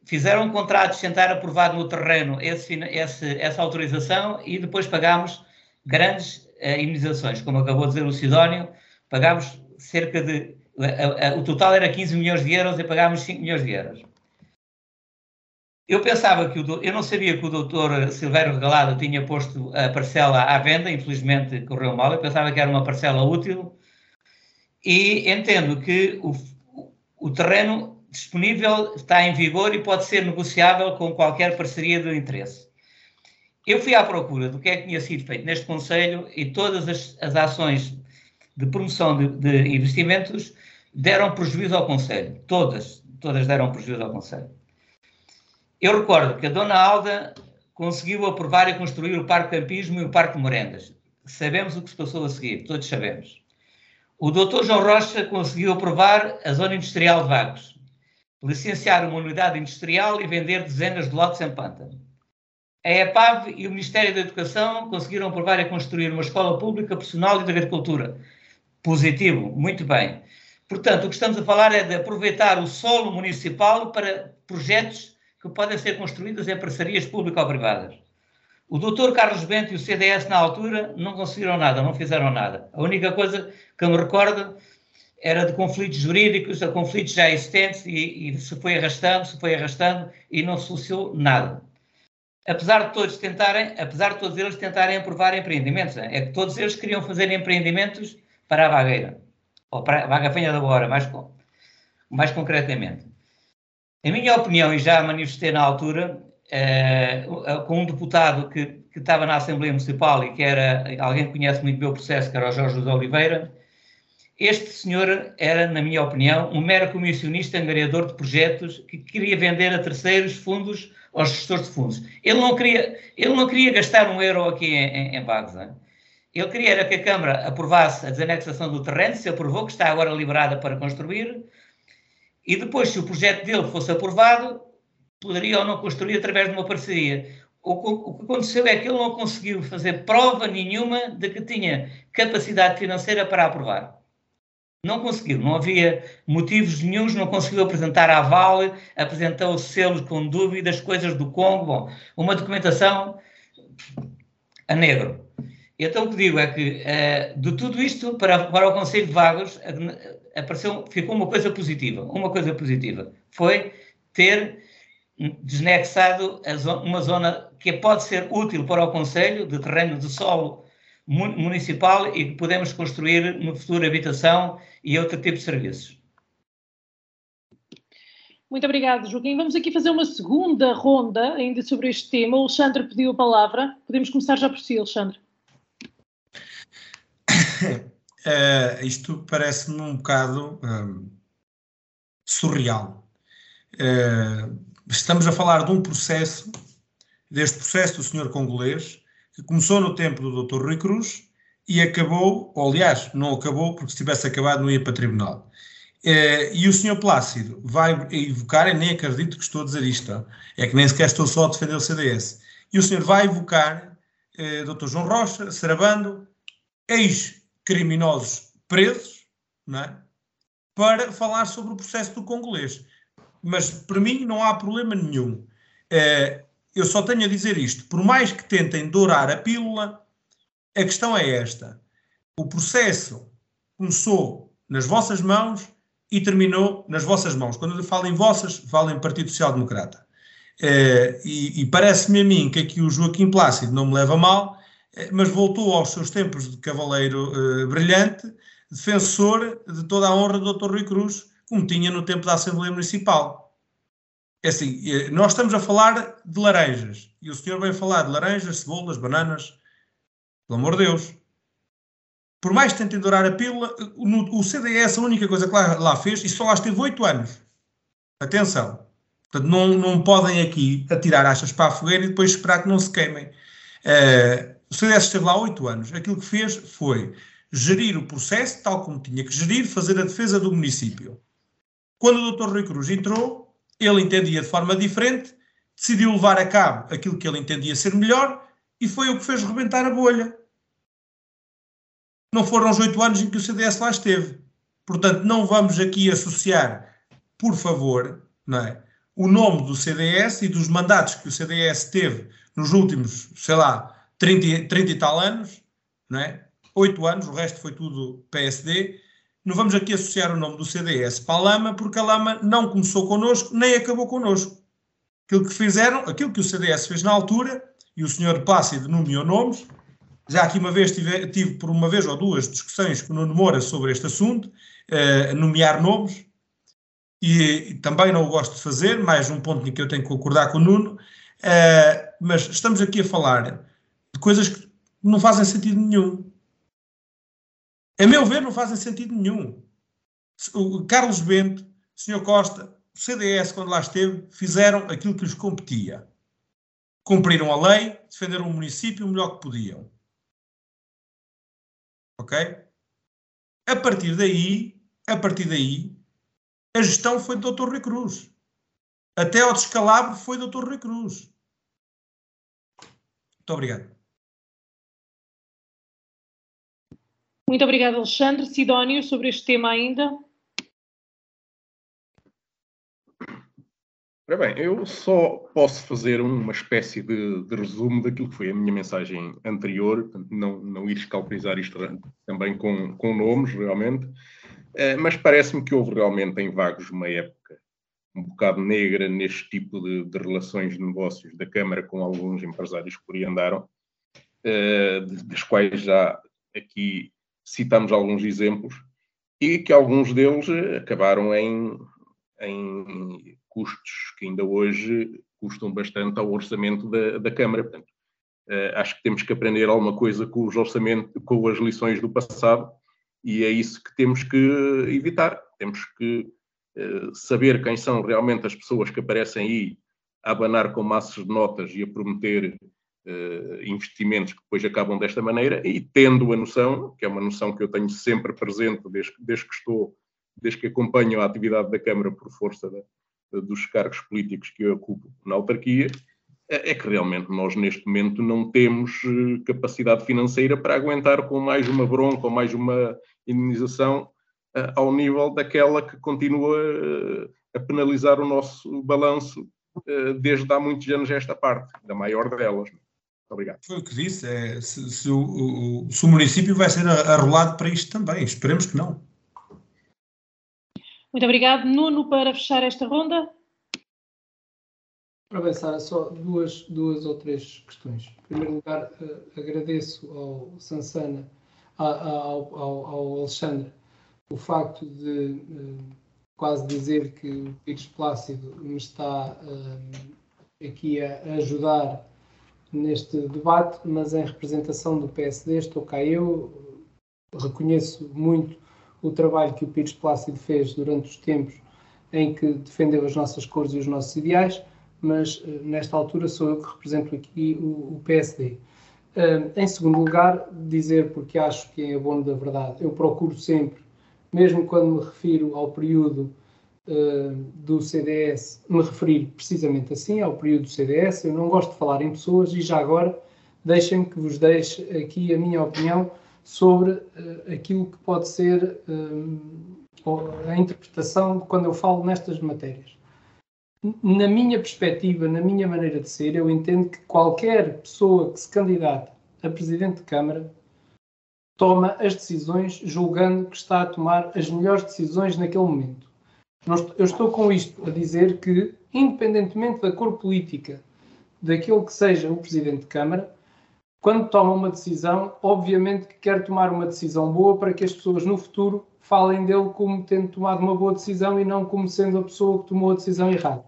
fizeram contratos sem estar aprovado no terreno esse, esse, essa autorização e depois pagámos grandes indenizações. Como acabou de dizer o Sidónio, pagámos cerca de. Uh, uh, o total era 15 milhões de euros e pagámos 5 milhões de euros. Eu pensava que o. Eu não sabia que o doutor Silvério Regalado tinha posto a parcela à venda, infelizmente correu mal. Eu pensava que era uma parcela útil e entendo que o, o terreno disponível está em vigor e pode ser negociável com qualquer parceria de interesse. Eu fui à procura do que é que tinha sido feito neste Conselho e todas as, as ações de promoção de, de, investimentos deram prejuízo ao Conselho. Todas, todas deram prejuízo ao Conselho. Eu recordo que a Dona Alda conseguiu aprovar e construir o Parque Campismo e o Parque Morendas. Sabemos o que se passou a seguir, todos sabemos. O doutor João Rocha conseguiu aprovar a zona industrial de Vagos, licenciar uma unidade industrial e vender dezenas de lotes em pântano. A EPAV e o Ministério da Educação conseguiram aprovar e construir uma escola pública profissional e de agricultura. Positivo, muito bem. Portanto, o que estamos a falar é de aproveitar o solo municipal para projetos que podem ser construídos em parcerias público-privadas. O doutor Carlos Bento e o CDS, na altura, não conseguiram nada, não fizeram nada. A única coisa que eu me recordo era de conflitos jurídicos, a conflitos já existentes, e, e se foi arrastando, se foi arrastando, e não solucionou nada. Apesar de todos tentarem, apesar de todos eles tentarem aprovar empreendimentos, é que todos eles queriam fazer empreendimentos para a vagueira, ou para a vaga fenha da hora, mais, mais concretamente. Em minha opinião, e já manifestei na altura, eh, com um deputado que, que, estava na Assembleia Municipal e que era, alguém que conhece muito bem o processo, que era o Jorge José Oliveira. Este senhor era, na minha opinião, um mero comissionista angariador de projetos que queria vender a terceiros fundos aos gestores de fundos. Ele não queria, ele não queria gastar um euro aqui em, em, em Vagos. Ele queria era que a Câmara aprovasse a desanexação do terreno, se aprovou, que está agora liberada para construir, e depois, se o projeto dele fosse aprovado, poderia ou não construir através de uma parceria. O, o que aconteceu é que ele não conseguiu fazer prova nenhuma de que tinha capacidade financeira para aprovar. Não conseguiu, não havia motivos nenhums, não conseguiu apresentar a Vale, apresentou selos com dúvidas, coisas do Congo, bom, uma documentação a negro. Então o que digo é que uh, de tudo isto para, para o Conselho de Vagos apareceu, ficou uma coisa positiva. Uma coisa positiva foi ter desnexado uma zona que pode ser útil para o Conselho, de terreno de solo municipal e que podemos construir no futuro habitação e outro tipo de serviços. Muito obrigado, Joaquim. Vamos aqui fazer uma segunda ronda ainda sobre este tema. O Alexandre pediu a palavra. Podemos começar já por si, Alexandre. *coughs* Uh, isto parece-me um bocado um, surreal. Uh, estamos a falar de um processo, deste processo do senhor congolês, que começou no tempo do Dr. Rui Cruz e acabou, ou aliás, não acabou, porque se tivesse acabado não ia para tribunal. Uh, e o senhor Plácido vai evocar, e nem acredito que estou a dizer isto, é que nem sequer estou só a defender o CDS, e o senhor vai evocar Dr. João Rocha, Sarabando, ex-criminosos presos, não é? para falar sobre o processo do congolês. Mas, para mim, não há problema nenhum. Uh, eu só tenho a dizer isto. Por mais que tentem dourar a pílula, a questão é esta. O processo começou nas vossas mãos e terminou nas vossas mãos. Quando eu falo em vossas, falo em Partido Social Democrata. Uh, e, e parece-me a mim que aqui o Joaquim Plácido não me leva mal, mas voltou aos seus tempos de cavaleiro uh, brilhante, defensor de toda a honra do Dr. Rui Cruz, como tinha no tempo da Assembleia Municipal. É assim, nós estamos a falar de laranjas, e o senhor vem falar de laranjas, cebolas, bananas, pelo amor de Deus por mais que tentem dourar a pílula, o, CDS, a única coisa que lá, lá fez, e só lá esteve oito anos. Atenção. Portanto, não, não podem aqui atirar achas para a fogueira e depois esperar que não se queimem. Uh, o CDS esteve lá oito anos. Aquilo que fez foi gerir o processo tal como tinha que gerir, fazer a defesa do município. Quando o Dr. Rui Cruz entrou, ele entendia de forma diferente, decidiu levar a cabo aquilo que ele entendia ser melhor e foi o que fez rebentar a bolha não foram os oito anos em que o CDS lá esteve. Portanto, não vamos aqui associar, por favor, não é, o nome do CDS e dos mandatos que o CDS teve nos últimos, sei lá, 30, 30 e tal anos, não é? Oito anos, o resto foi tudo PSD. Não vamos aqui associar o nome do CDS para a Lama, porque a Lama não começou connosco, nem acabou connosco. Aquilo que fizeram, aquilo que o CDS fez na altura, e o senhor Plácido nomeou nomes, já aqui uma vez tive, tive, por uma vez ou duas discussões com o Nuno Moura sobre este assunto, uh, nomear nomes, e, e, também não o gosto de fazer, mais um ponto em que eu tenho que concordar com o Nuno, uh, mas estamos aqui a falar coisas que não fazem sentido nenhum. A meu ver, não fazem sentido nenhum. O Carlos Bento, o Sr. Costa, o CDS, quando lá esteve, fizeram aquilo que lhes competia. Cumpriram a lei, defenderam o município o melhor que podiam. Ok? A partir daí, a partir daí, a gestão foi do Dr. Rui Cruz. Até ao descalabro foi do Dr. Rui Cruz. Muito obrigado. Muito obrigado, Alexandre. Sidónio, sobre este tema ainda. Ora bem, eu só posso fazer uma espécie de, de, resumo daquilo que foi a minha mensagem anterior, não, não ir escalpelizar isto também com, com nomes, realmente, uh, mas parece-me que houve realmente em Vagos uma época um bocado negra neste tipo de, de relações de negócios da Câmara com alguns empresários que por aí andaram, uh, dos quais já aqui citamos alguns exemplos, e que alguns deles acabaram em, em custos que ainda hoje custam bastante ao orçamento da, da Câmara. Portanto, uh, acho que temos que aprender alguma coisa com os orçamentos, com as lições do passado e é isso que temos que evitar. Temos que uh, saber quem são realmente as pessoas que aparecem aí a abanar com massas de notas e a prometer investimentos que depois acabam desta maneira e tendo a noção, que é uma noção que eu tenho sempre presente desde, desde que estou, desde que acompanho a atividade da Câmara por força da, dos cargos políticos que eu ocupo na autarquia, é, é que realmente nós neste momento não temos eh, capacidade financeira para aguentar com mais uma bronca ou mais uma indenização eh, ao nível daquela que continua eh, a penalizar o nosso balanço desde há muitos anos esta parte, da maior delas. Obrigado. Foi o que disse. É, se, se, o, o, se, o, município vai ser arrolado para isto também. Esperemos que não. Muito obrigado. Nuno, para fechar esta ronda. Para avançar, só duas, duas ou três questões. Em primeiro lugar, uh, agradeço ao Sansana, ao, ao, ao, Alexandre, o facto de uh, quase dizer que o Pires Plácido me está uh, aqui a, a ajudar neste debate, mas em representação do PSD estou cá eu, reconheço muito o trabalho que o Pires Plácido fez durante os tempos em que defendeu as nossas cores e os nossos ideais, mas eh, nesta altura sou eu que represento aqui o, o PSD. Uh, em segundo lugar, dizer, porque acho que é abono da verdade, eu procuro sempre, mesmo quando me refiro ao período do CDS, me referir precisamente assim ao período do CDS, eu não gosto de falar em pessoas e já agora deixem-me que vos deixe aqui a minha opinião sobre uh, aquilo que pode ser a interpretação quando eu falo nestas matérias na minha perspectiva, na minha maneira de ser, eu entendo que qualquer pessoa que se candidate a presidente de Câmara toma as decisões julgando que está a tomar as melhores decisões naquele momento. Eu estou com isto a dizer que, independentemente da cor política daquele que seja o presidente de Câmara, quando toma uma decisão, obviamente que quer tomar uma decisão boa para que as pessoas no futuro falem dele como tendo tomado uma boa decisão e não como sendo a pessoa que tomou a decisão errada.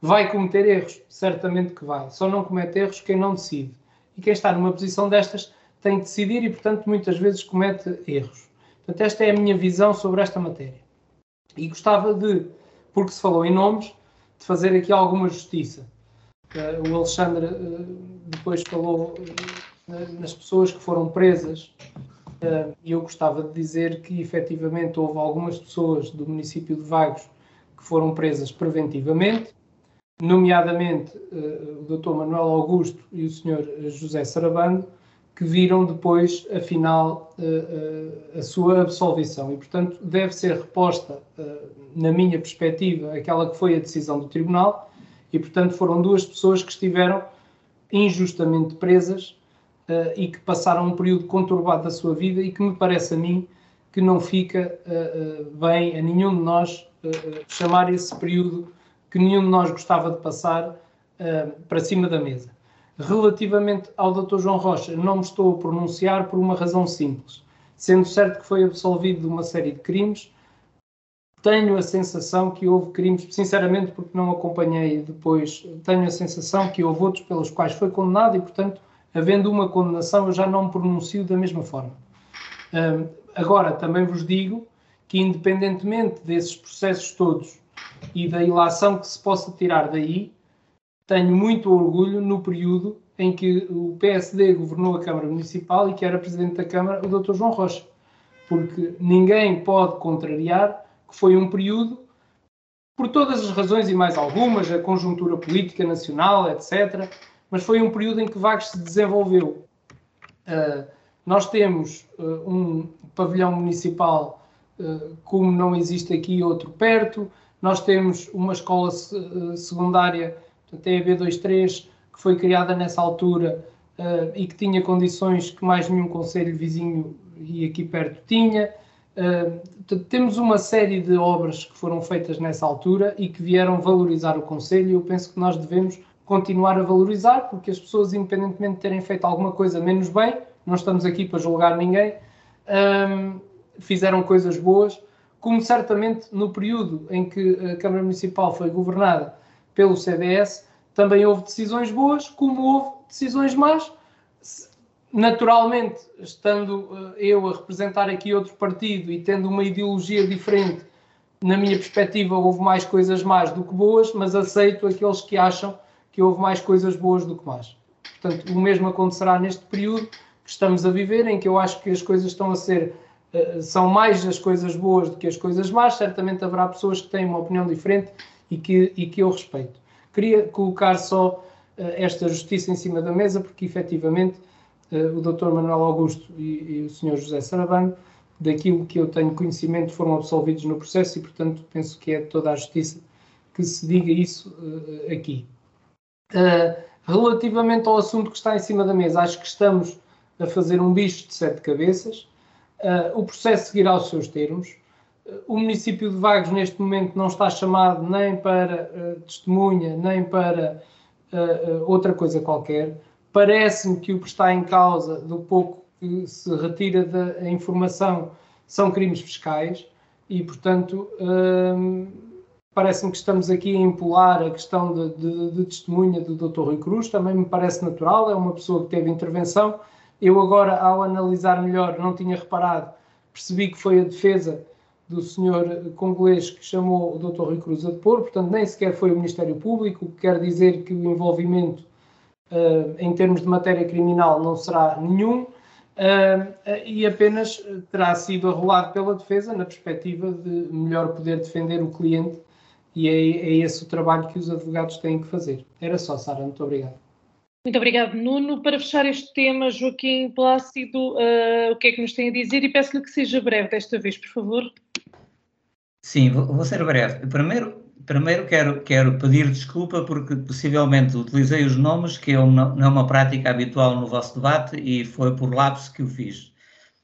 Vai cometer erros? Certamente que vai. Só não comete erros quem não decide. E quem está numa posição destas tem de decidir e, portanto, muitas vezes comete erros. Portanto, esta é a minha visão sobre esta matéria. E gostava de, porque se falou em nomes, de fazer aqui alguma justiça. Uh, o Alexandre uh, depois falou uh, nas pessoas que foram presas e eu gostava de dizer que efetivamente houve algumas pessoas do município de Vagos que foram presas preventivamente nomeadamente o Dr. Manuel Augusto e o Sr. José Sarabando, que viram depois, afinal, uh, uh, a sua absolvição. E, portanto, deve ser reposta, na minha perspectiva, aquela que foi a decisão do Tribunal, e, portanto, foram duas pessoas que estiveram injustamente presas e que passaram um período conturbado da sua vida e que me parece a mim que não fica bem a nenhum de nós chamar esse período que nenhum de nós gostava de passar para cima da mesa. Relativamente ao Dr. João Rocha, não me estou a pronunciar por uma razão simples. Sendo certo que foi absolvido de uma série de crimes, tenho a sensação que houve crimes, sinceramente, porque não acompanhei depois, tenho a sensação que houve outros pelos quais foi condenado e, portanto, havendo uma condenação, eu já não me pronuncio da mesma forma. Uh, agora, também vos digo que, independentemente desses processos todos e da ilação que se possa tirar daí, tenho muito orgulho no período em que o PSD governou a Câmara Municipal e que era Presidente da Câmara o Dr. João Rocha. Porque ninguém pode contrariar que foi um período, por todas as razões e mais algumas, a conjuntura política nacional, etc., mas foi um período em que Vagos se desenvolveu. Uh, nós temos uh, um pavilhão municipal uh, como não existe aqui outro perto, nós temos uma escola eh, secundária, a EB23, que foi criada nessa altura uh, e que tinha condições que mais nenhum conselho vizinho e aqui perto tinha. Uh, temos uma série de obras que foram feitas nessa altura e que vieram valorizar o Conselho e eu penso que nós devemos continuar a valorizar, porque as pessoas, independentemente de terem feito alguma coisa menos bem, não estamos aqui para julgar ninguém, um, fizeram coisas boas como certamente no período em que a Câmara Municipal foi governada pelo CDS, também houve decisões boas, como houve decisões más. Naturalmente, estando eh, eu a representar aqui outro partido e tendo uma ideologia diferente, na minha perspectiva, houve mais coisas más do que boas, mas aceito aqueles que acham que houve mais coisas boas do que más. Portanto, o mesmo acontecerá neste período que estamos a viver, em que eu acho que as coisas estão a ser eh, são mais as coisas boas do que as coisas más. Certamente haverá pessoas que têm uma opinião diferente e que, e que eu respeito. Queria colocar só uh, esta justiça em cima da mesa, porque efetivamente uh, o Dr. Manuel Augusto e, e, o Sr. José Sarabano, daquilo que eu tenho conhecimento, foram absolvidos no processo e, portanto, penso que é toda a justiça que se diga isso uh, aqui. Relativamente ao assunto que está em cima da mesa, acho que estamos a fazer um bicho de sete cabeças. Uh, o processo seguirá os seus termos. Uh, o município de Vagos, neste momento, não está chamado nem para uh, testemunha, nem para outra coisa qualquer. Parece-me que o que está em causa, do pouco que se retira da informação, são crimes fiscais e, portanto, parece-me que estamos aqui a empolar a questão de, de, de testemunha do Dr. Rui Cruz, também me parece natural, é uma pessoa que teve intervenção eu agora, ao analisar melhor, não tinha reparado, percebi que foi a defesa do senhor congolês que chamou o Dr. Rui Cruz a depor, portanto nem sequer foi o Ministério Público, o que quer dizer que o envolvimento uh, em termos de matéria criminal não será nenhum uh, e apenas terá sido arrolado pela defesa na perspectiva de melhor poder defender o cliente e é, é esse o trabalho que os advogados têm que fazer. Era só, Sara, muito obrigado. Muito obrigado, Nuno. Para fechar este tema, Joaquim Plácido, uh, o que é que nos tem a dizer? E peço-lhe que seja breve desta vez, por favor. Sim, vou, vou ser breve. Primeiro, primeiro quero, quero pedir desculpa porque possivelmente utilizei os nomes, que é uma, não é uma prática habitual no vosso debate e foi por lapso que o fiz.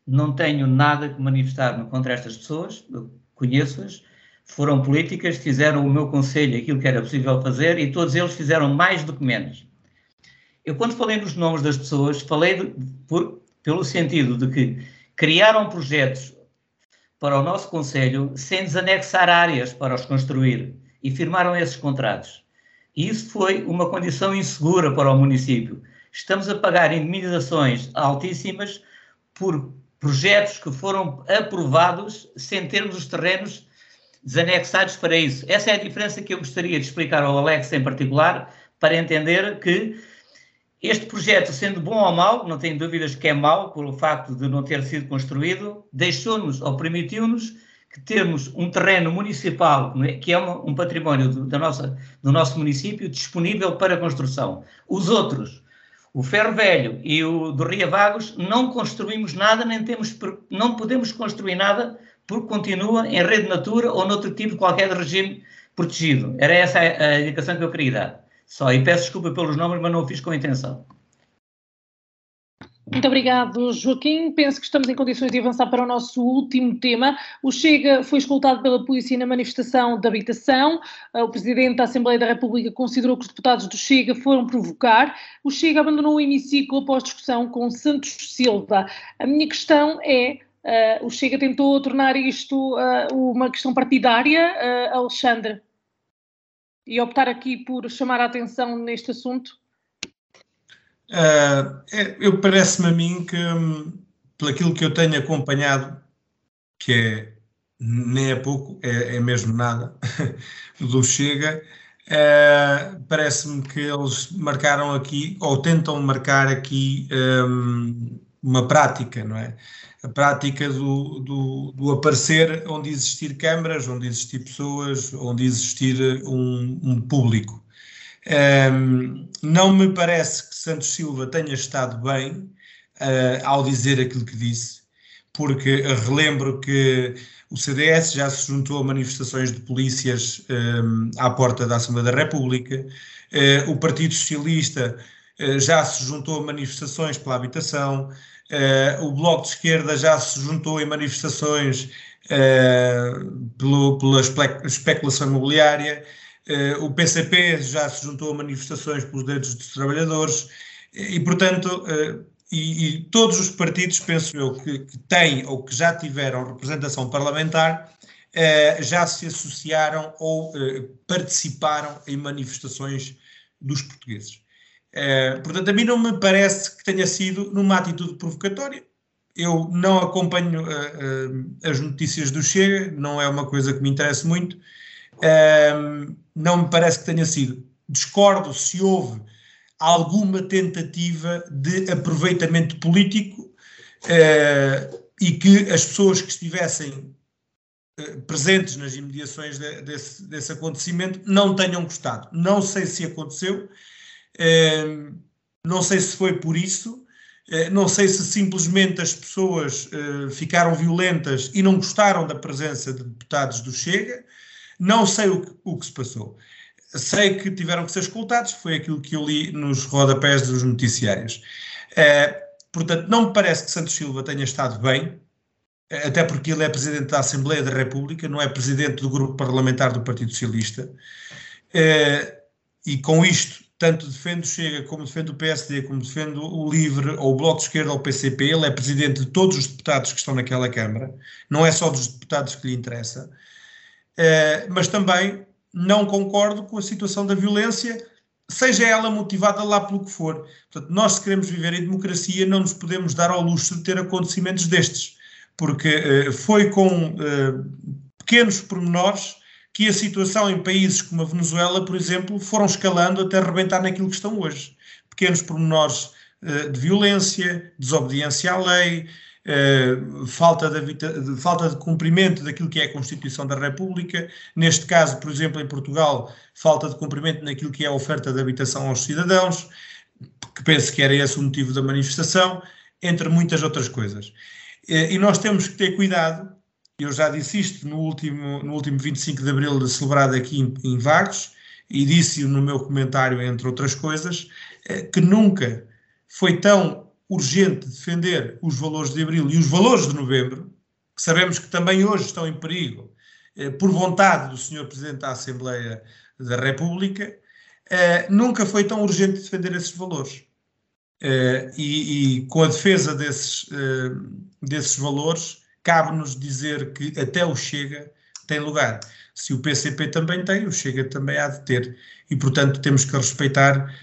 Não tenho nada que manifestar-me contra estas pessoas, conheço-as, foram políticas, fizeram o meu conselho aquilo que era possível fazer e todos eles fizeram mais do que menos eu, quando falei nos nomes das pessoas, falei de, por, pelo sentido de que criaram projetos para o nosso Conselho sem desanexar áreas para os construir e firmaram esses contratos. E isso foi uma condição insegura para o município. Estamos a pagar indemnizações altíssimas por projetos que foram aprovados sem termos os terrenos desanexados para isso. Essa é a diferença que eu gostaria de explicar ao Alex em particular, para entender que este projeto, sendo bom ou mau, não tenho dúvidas que é mau, pelo facto de não ter sido construído, deixou-nos ou permitiu-nos que termos um terreno municipal, é? que é um património do, da nossa, do nosso município, disponível para construção. Os outros, o Ferro Velho e o do Ria Vagos, não construímos nada, nem temos, não podemos construir nada, porque continua em rede natura ou noutro tipo de qualquer regime protegido. Era essa a indicação que eu queria dar. Só, e peço desculpa pelos nomes, mas não o fiz com intenção. Muito obrigado, Joaquim. Penso que estamos em condições de avançar para o nosso último tema. O Chega foi escoltado pela polícia na manifestação de habitação. O Presidente da Assembleia da República considerou que os deputados do Chega foram provocar. O Chega abandonou o hemiciclo após discussão com Santos Silva. A minha questão é: uh, o Chega tentou tornar isto uh, uma questão partidária, uh, Alexandre? E optar aqui por chamar a atenção neste assunto? Uh, é, eu parece-me a mim que, um, pelo que eu tenho acompanhado, que é nem é pouco, é, é mesmo nada, *laughs* do Chega, uh, parece-me que eles marcaram aqui, ou tentam marcar aqui um, uma prática, não é? A prática do, do, do, aparecer onde existir câmaras, onde existir pessoas, onde existir um, um público. Um, não me parece que Santos Silva tenha estado bem uh, ao dizer aquilo que disse, porque relembro que o CDS já se juntou a manifestações de polícias um, à porta da Assembleia da República, uh, o Partido Socialista uh, já se juntou a manifestações pela habitação, Uh, o Bloco de Esquerda já se juntou em manifestações uh, pelo, pela especulação imobiliária, uh, o PCP já se juntou a manifestações pelos direitos dos trabalhadores, e, portanto, e, e, todos os partidos, penso eu, que, que, têm ou que já tiveram representação parlamentar, já se associaram ou participaram em manifestações dos portugueses. Eh, portanto, a mim não me parece que tenha sido numa atitude provocatória. Eu não acompanho uh, uh, as notícias do Chega, não é uma coisa que me interessa muito. não me parece que tenha sido. Discordo se houve alguma tentativa de aproveitamento político e que as pessoas que estivessem presentes nas imediações de, desse, desse acontecimento não tenham gostado. Não sei se aconteceu, não sei se foi por isso, eh, não sei se simplesmente as pessoas eh, ficaram violentas e não gostaram da presença de deputados do Chega, não sei o que, o que se passou. sei que tiveram que ser escoltados, foi aquilo que eu li nos rodapés dos noticiários. Uh, portanto, não me parece que Santos Silva tenha estado bem, até porque ele é presidente da Assembleia da República, não é presidente do grupo parlamentar do Partido Socialista. E com isto, tanto defende o Chega, como defende o PSD, como defende o LIVRE, ou o Bloco de Esquerda, ou o PCP. Ele é presidente de todos os deputados que estão naquela Câmara, não é só dos deputados que lhe interessa. Uh, mas também não concordo com a situação da violência, seja ela motivada lá pelo que for. Portanto, nós, se queremos viver em democracia, não nos podemos dar ao luxo de ter acontecimentos destes, porque uh, foi com uh, pequenos pormenores que a situação em países como a Venezuela, por exemplo, foram escalando até arrebentar naquilo que estão hoje. Pequenos pormenores uh, de violência, desobediência à lei, uh, falta, de, de, falta de cumprimento daquilo que é a Constituição da República. Neste caso, por exemplo, em Portugal, falta de cumprimento naquilo que é a oferta de habitação aos cidadãos, que penso que era esse o motivo da manifestação, entre muitas outras coisas. Uh, e nós temos que ter cuidado eu já disse isto no último, no último 25 de Abril, celebrado aqui em, em Vagos, e disse no meu comentário, entre outras coisas, eh, que nunca foi tão urgente defender os valores de Abril e os valores de Novembro, que sabemos que também hoje estão em perigo, eh, por vontade do Sr. Presidente da Assembleia da República, eh, nunca foi tão urgente defender esses valores. E, e com a defesa desses, desses valores, cabe-nos dizer que até o Chega tem lugar. Se o PCP também tem, o Chega também há de ter. E, portanto, temos que respeitar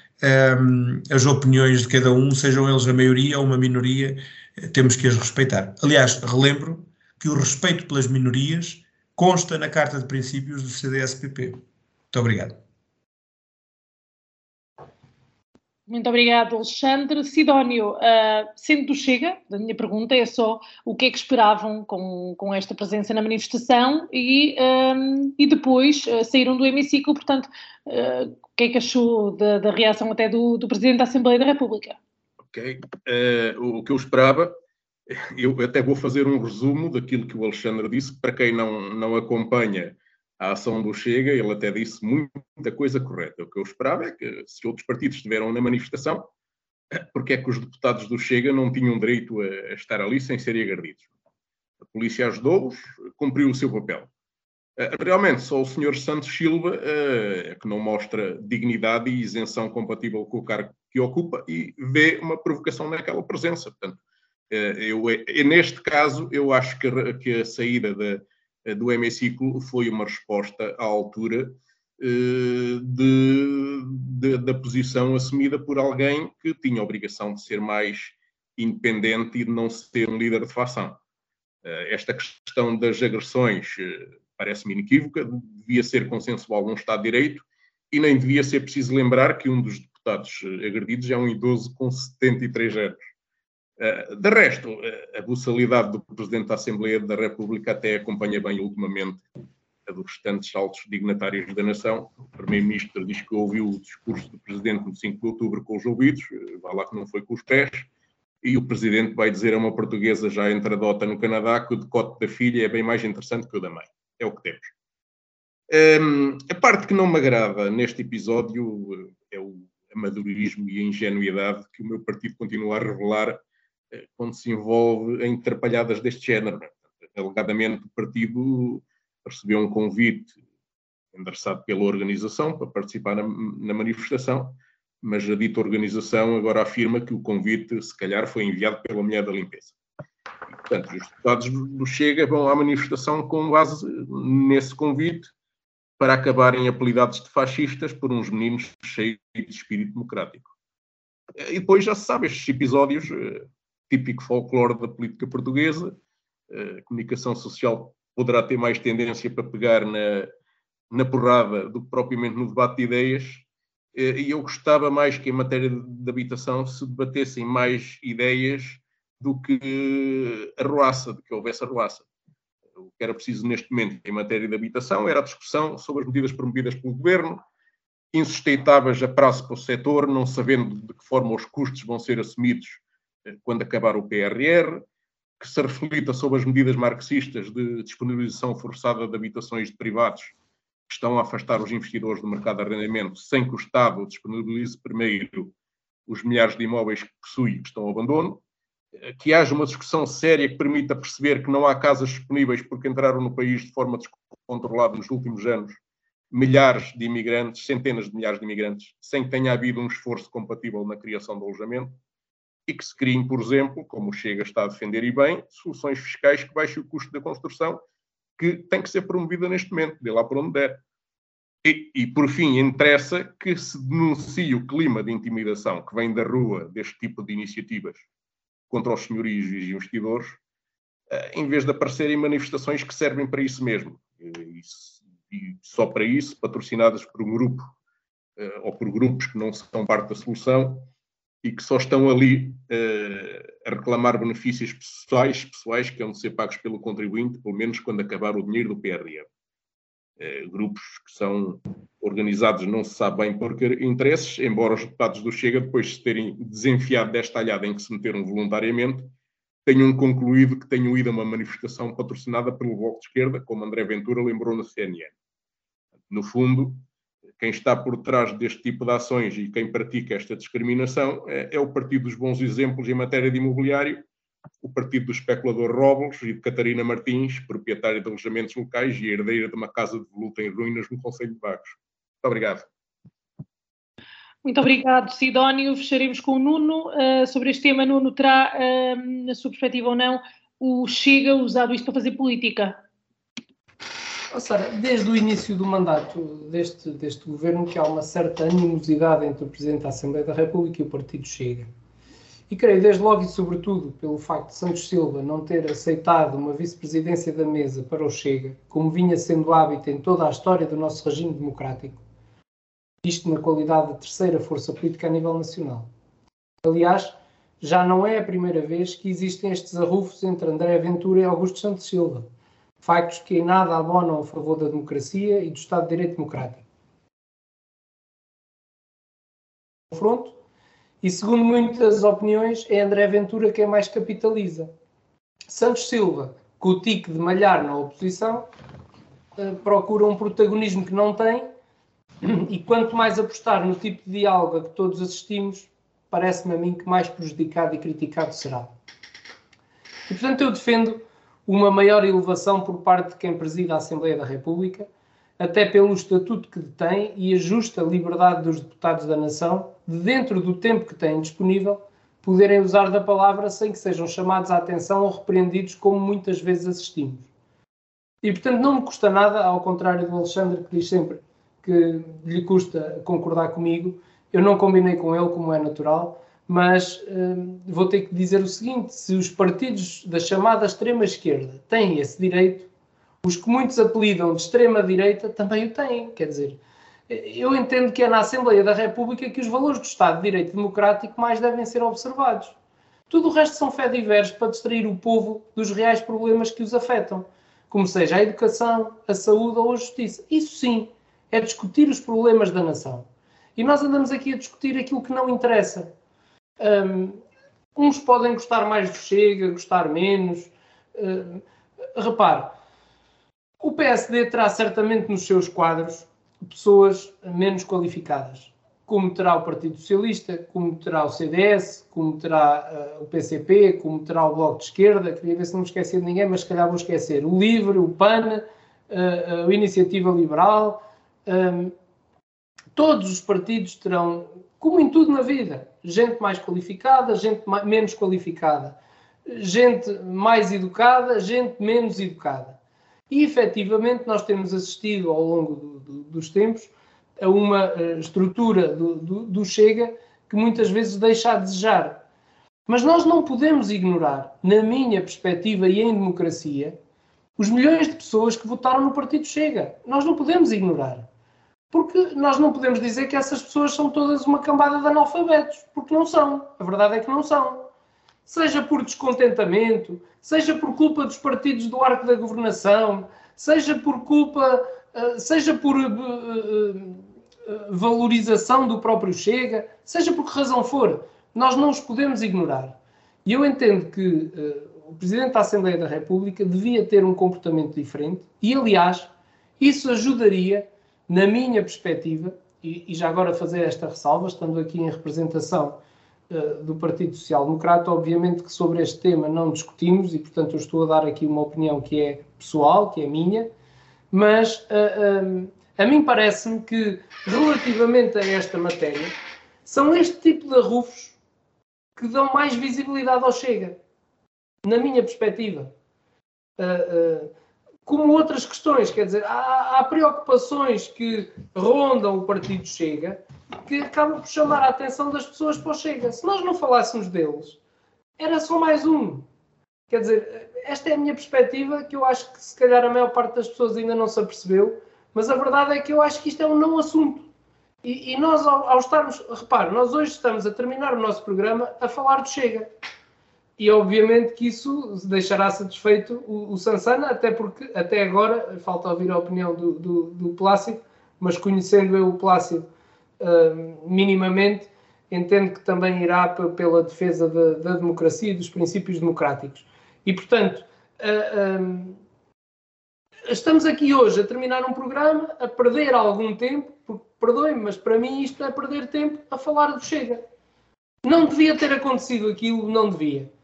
um, as opiniões de cada um, sejam eles a maioria ou uma minoria, temos que as respeitar. Aliás, relembro que o respeito pelas minorias consta na Carta de Princípios do CDS-PP. Muito obrigado. Muito obrigado, Alexandre. Sidónio, uh, sendo do Chega, a minha pergunta é só o que é que esperavam com, com esta presença na manifestação e, um, e depois uh, saíram do hemiciclo, portanto, uh, o que é que achou da, da reação até do, do, Presidente da Assembleia da República? Ok, o que eu esperava, eu até vou fazer um resumo daquilo que o Alexandre disse, para quem não, não acompanha a ação do Chega, ele até disse muita coisa correta. O que eu esperava é que, se outros partidos estiveram na manifestação, porque é que os deputados do Chega não tinham direito a, estar ali sem serem agredidos? A polícia ajudou-os, cumpriu o seu papel. Eh, realmente, só o Sr. Santos Silva é que não mostra dignidade e isenção compatível com o cargo que ocupa e vê uma provocação naquela presença. Portanto, eh, eu, neste caso, eu acho que que a saída da eh, do hemiciclo foi uma resposta à altura eh, de, de, da posição assumida por alguém que tinha a obrigação de ser mais independente e de não ser um líder de facção. Eh, esta questão das agressões parece-me inequívoca, devia ser consensual num Estado de Direito e nem devia ser preciso lembrar que um dos deputados agredidos é um idoso com 73 anos. Eh, de resto, eh, a buçalidade do Presidente da Assembleia da República até acompanha bem ultimamente a dos restantes altos dignatários da nação. O Primeiro-Ministro diz que ouviu o discurso do Presidente no 5 de outubro com os ouvidos, eh, vá lá que não foi com os pés, e o Presidente vai dizer a uma portuguesa já entradota no Canadá que o decote da filha é bem mais interessante que o da mãe. É o que temos. Um, ehm, a parte que não me agrada neste episódio é o amadorismo e a ingenuidade que o meu partido continua a revelar quando se envolve em trapalhadas deste género. Né? Alegadamente, o partido recebeu um convite endereçado pela organização para participar na, na, manifestação, mas a dita organização agora afirma que o convite, se calhar, foi enviado pela mulher da limpeza. Portanto, os deputados do Chega vão à manifestação com base nesse convite para acabarem apelidados de fascistas por uns meninos cheios de espírito democrático. E depois já se sabe, estes episódios eh, típico folclore da política portuguesa. A comunicação social poderá ter mais tendência para pegar na, na porrada do que propriamente no debate de ideias. E eu gostava mais que em matéria de habitação se debatessem mais ideias do que a roaça, do que houvesse a roaça. O que era preciso neste momento em matéria de habitação era a discussão sobre as medidas promovidas pelo governo, insustentáveis a prazo para o setor, não sabendo de que forma os custos vão ser assumidos quando acabar o PRR, que se reflita sobre as medidas marxistas de disponibilização forçada de habitações de privados que estão a afastar os investidores do mercado de arrendamento sem que o Estado disponibilize primeiro os milhares de imóveis que possui e que estão ao abandono, eh, que haja uma discussão séria que permita perceber que não há casas disponíveis porque entraram no país de forma descontrolada nos últimos anos milhares de imigrantes, centenas de milhares de imigrantes, sem que tenha havido um esforço compatível na criação de alojamento e que se criem, por exemplo, como o Chega está a defender e bem, soluções fiscais que baixem o custo da construção, que tem que ser promovida neste momento, de lá por onde der. E, e, por fim, interessa que se denuncie o clima de intimidação que vem da rua deste tipo de iniciativas contra os senhorios e investidores, eh, em vez de aparecerem manifestações que servem para isso mesmo. E, e só para isso, patrocinadas por um grupo uh, ou por grupos que não são parte da solução e que só estão ali uh, a reclamar benefícios pessoais, pessoais que de ser pagos pelo contribuinte, pelo menos quando acabar o dinheiro do PRR. Uh, eh, grupos que são organizados não se sabe bem por que interesses, embora os deputados do Chega, depois de terem desenfiado desta alhada em que se meteram voluntariamente, tenham concluído que tenham ido a uma manifestação patrocinada pelo Bloco de Esquerda, como André Ventura lembrou na CNN. No fundo, quem está por trás deste tipo de ações e quem pratica esta discriminação é, é o Partido dos Bons Exemplos em matéria de imobiliário, o partido do especulador Robles e de Catarina Martins, proprietária de alojamentos locais e herdeira de uma casa de voluta em ruínas no Conselho de Vagos. Muito obrigado. Muito obrigado, Sidónio. Fecharemos com o Nuno. Uh, sobre este tema, Nuno, terá, uh, na sua perspectiva ou não, o Chega usado isto para fazer política? Oh, Sara, desde o início do mandato deste, deste governo que há uma certa animosidade entre o Presidente da Assembleia da República e o Partido Chega. E creio, desde logo e sobretudo, pelo facto de Santos Silva não ter aceitado uma vice-presidência da mesa para o Chega, como vinha sendo hábito em toda a história do nosso regime democrático, isto na qualidade de terceira força política a nível nacional. Aliás, já não é a primeira vez que existem estes arrufos entre André Ventura e Augusto Santos Silva, factos que em nada abonam a favor da democracia e do Estado de Direito Democrático. Confronto, e segundo muitas opiniões, é André Ventura quem mais capitaliza. Santos Silva, com o tique de malhar na oposição, eh, procura um protagonismo que não tem *clears throat* e quanto mais apostar no tipo de diálogo a que todos assistimos, parece-me a mim que mais prejudicado e criticado será. E, portanto, eu defendo uma maior elevação por parte de quem preside a Assembleia da República, até pelo estatuto que detém e a justa liberdade dos deputados da nação, de dentro do tempo que têm disponível, poderem usar da palavra sem que sejam chamados à atenção ou repreendidos, como muitas vezes assistimos. E, portanto, não me custa nada, ao contrário do Alexandre, que diz sempre que lhe custa concordar comigo. Eu não combinei com ele, como é natural, mas hum, vou ter que dizer o seguinte: se os partidos da chamada extrema-esquerda têm esse direito, os que muitos apelidam de extrema-direita também o têm. Quer dizer, eu entendo que é na Assembleia da República que os valores do Estado de Direito Democrático mais devem ser observados. Tudo o resto são fé diversos para distrair o povo dos reais problemas que os afetam, como seja a educação, a saúde ou a justiça. Isso sim é discutir os problemas da nação. E nós andamos aqui a discutir aquilo que não interessa. Um, uns podem gostar mais do Chega, gostar menos. Uh, repare, o PSD terá certamente nos seus quadros pessoas menos qualificadas, como terá o Partido Socialista, como terá o CDS, como terá uh, o PCP, como terá o Bloco de Esquerda, queria ver se não me esqueci de ninguém, mas se calhar vou esquecer, o LIVRE, o PAN, uh, a Iniciativa Liberal, um, todos os partidos terão, como em tudo na vida, gente mais qualificada, gente mais, menos qualificada, gente mais educada, gente menos educada. E efetivamente nós temos assistido ao longo do, do, dos tempos a uma uh, estrutura do, do Chega que muitas vezes deixa a desejar. Mas nós não podemos ignorar, na minha perspectiva e em democracia, os milhões de pessoas que votaram no Partido Chega. Nós não podemos ignorar. Porque nós não podemos dizer que essas pessoas são todas uma cambada de analfabetos, porque não são. A verdade é que não são. Seja por descontentamento, seja por culpa dos partidos do arco da governação, seja por culpa, eh, seja por eh, eh, valorização do próprio Chega, seja por que razão for, nós não os podemos ignorar. E eu entendo que o Presidente da Assembleia da República devia ter um comportamento diferente e, aliás, isso ajudaria na minha perspectiva, e, e já agora fazer esta ressalva, estando aqui em representação uh, do Partido Social Democrata, obviamente que sobre este tema não discutimos e, portanto, eu estou a dar aqui uma opinião que é pessoal, que é minha, mas uh, um, a mim parece-me que, relativamente a esta matéria, são este tipo de arrufos que dão mais visibilidade ao Chega, na minha perspectiva. Uh, como outras questões, quer dizer, há, há, preocupações que rondam o Partido Chega que acabam por chamar a atenção das pessoas para o Chega. Se nós não falássemos deles, era só mais um. Quer dizer, esta é a minha perspectiva, que eu acho que se calhar a maior parte das pessoas ainda não se apercebeu, mas a verdade é que eu acho que isto é um não assunto. E, e nós, ao, ao estarmos, repare, nós hoje estamos a terminar o nosso programa a falar do Chega. E obviamente que isso deixará satisfeito o, o Sansana, até porque até agora, falta ouvir a opinião do, do, do Plácido, mas conhecendo eu o Plácido uh, minimamente, entendo que também irá pela defesa da, da, democracia e dos princípios democráticos. E portanto, uh, estamos aqui hoje a terminar um programa, a perder algum tempo, porque perdoem-me, mas para mim isto é perder tempo a falar do Chega. Não devia ter acontecido aquilo, não devia.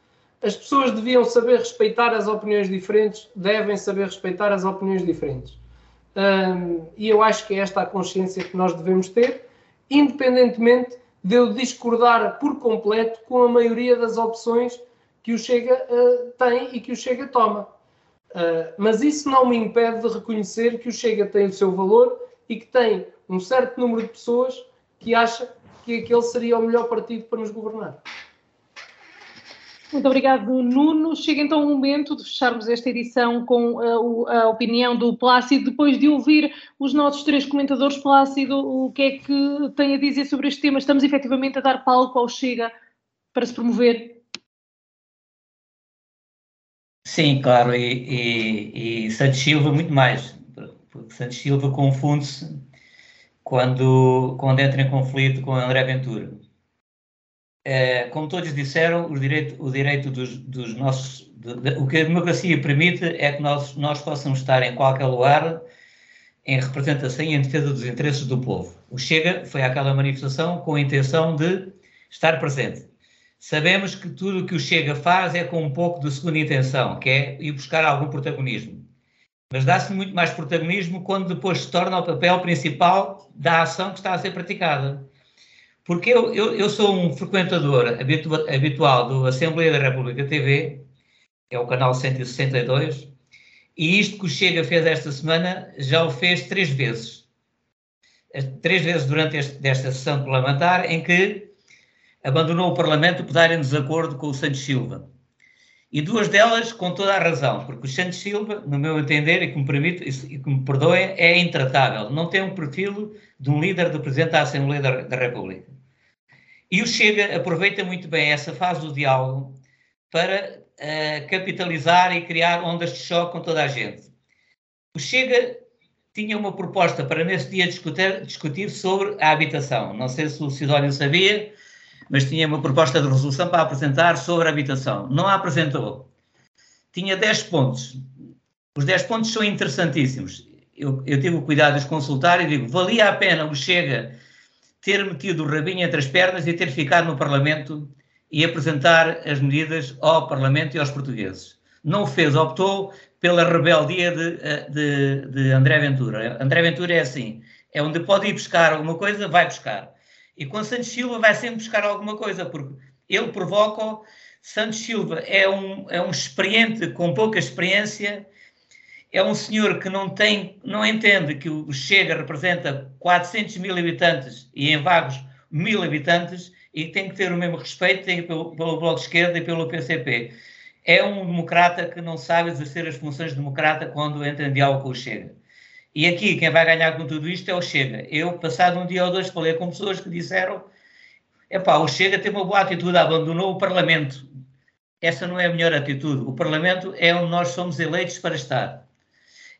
As pessoas deviam saber respeitar as opiniões diferentes, devem saber respeitar as opiniões diferentes. Um, e eu acho que é esta a consciência que nós devemos ter, independentemente de eu discordar por completo com a maioria das opções que o Chega uh, tem e que o Chega toma. Uh, mas isso não me impede de reconhecer que o Chega tem o seu valor e que tem um certo número de pessoas que acha que aquele seria o melhor partido para nos governar. Muito obrigado, Nuno. Chega então o momento de fecharmos esta edição com a, a, opinião do Plácido. Depois de ouvir os nossos três comentadores, Plácido, o que é que tem a dizer sobre este tema? Estamos efetivamente a dar palco ao Chega para se promover? Sim, claro, e, e, e Santos Silva muito mais, porque Santos Silva confunde-se quando, quando entra em conflito com André Ventura. É, como todos disseram, o direito, o direito dos, dos nossos. De, de, o que a democracia permite é que nós, nós possamos estar em qualquer lugar em representação e em defesa dos interesses do povo. O Chega foi àquela manifestação com a intenção de estar presente. Sabemos que tudo o que o Chega faz é com um pouco de segunda intenção, que é ir buscar algum protagonismo. Mas dá-se muito mais protagonismo quando depois se torna o papel principal da ação que está a ser praticada. Porque eu, eu, eu sou um frequentador habitua, habitual do Assembleia da República TV, que é o canal 162, e isto que o Chega fez esta semana já o fez três vezes. Três vezes durante este, esta sessão parlamentar, em que abandonou o Parlamento por dar em desacordo com o Santos Silva. E duas delas com toda a razão, porque o Santos Silva, no meu entender, e que me permite e que me perdoem, é intratável. Não tem um perfil de um líder do Presidente da Assembleia da, da República. E o Chega aproveita muito bem essa fase do diálogo para uh, capitalizar e criar ondas de choque com toda a gente. O Chega tinha uma proposta para nesse dia discutir, discutir sobre a habitação. Não sei se o Sidónio sabia, mas tinha uma proposta de resolução para apresentar sobre a habitação. Não a apresentou. Tinha 10 pontos. Os 10 pontos são interessantíssimos. Eu, eu tive o cuidado de os consultar e digo: valia a pena o Chega ter metido o rabinho entre as pernas e ter ficado no Parlamento e apresentar as medidas ao Parlamento e aos portugueses. Não o fez, optou pela rebeldia de, de, de André Ventura. André Ventura é assim, é onde pode ir buscar alguma coisa, vai buscar. E com Santos Silva vai sempre buscar alguma coisa, porque ele provoca. Santos Silva é um, é um experiente com pouca experiência é um senhor que não tem, não entende que o Chega representa 400 mil habitantes e em Vagos mil habitantes e tem que ter o mesmo respeito pelo, pelo Bloco de Esquerda e pelo PCP. É um democrata que não sabe exercer as funções de democrata quando entra em diálogo com o Chega. E aqui quem vai ganhar com tudo isto é o Chega. Eu, passado um dia ou dois, falei com pessoas que disseram epá, o Chega tem uma boa atitude, abandonou o Parlamento. Essa não é a melhor atitude. O Parlamento é onde nós somos eleitos para estar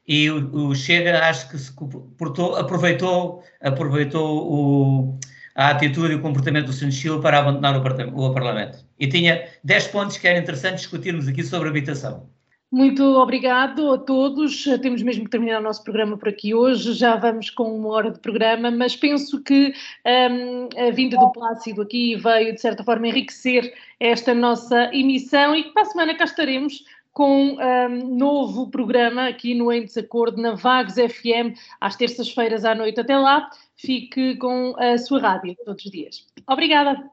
e o, Chega acho que se portou, aproveitou, aproveitou o, a atitude e o comportamento do Sr. Chile para abandonar o, o, Parlamento. E tinha 10 pontos que era interessante discutirmos aqui sobre habitação. Muito obrigado a todos. Temos mesmo que terminar o nosso programa por aqui hoje. Já vamos com uma hora de programa, mas penso que um, a vinda do Plácido aqui veio, de certa forma, enriquecer esta nossa emissão e que para a semana cá estaremos com um novo programa aqui no Em Desacordo, na Vagos FM, às terças-feiras à noite. Até lá, fique com a sua rádio todos os dias. Obrigada.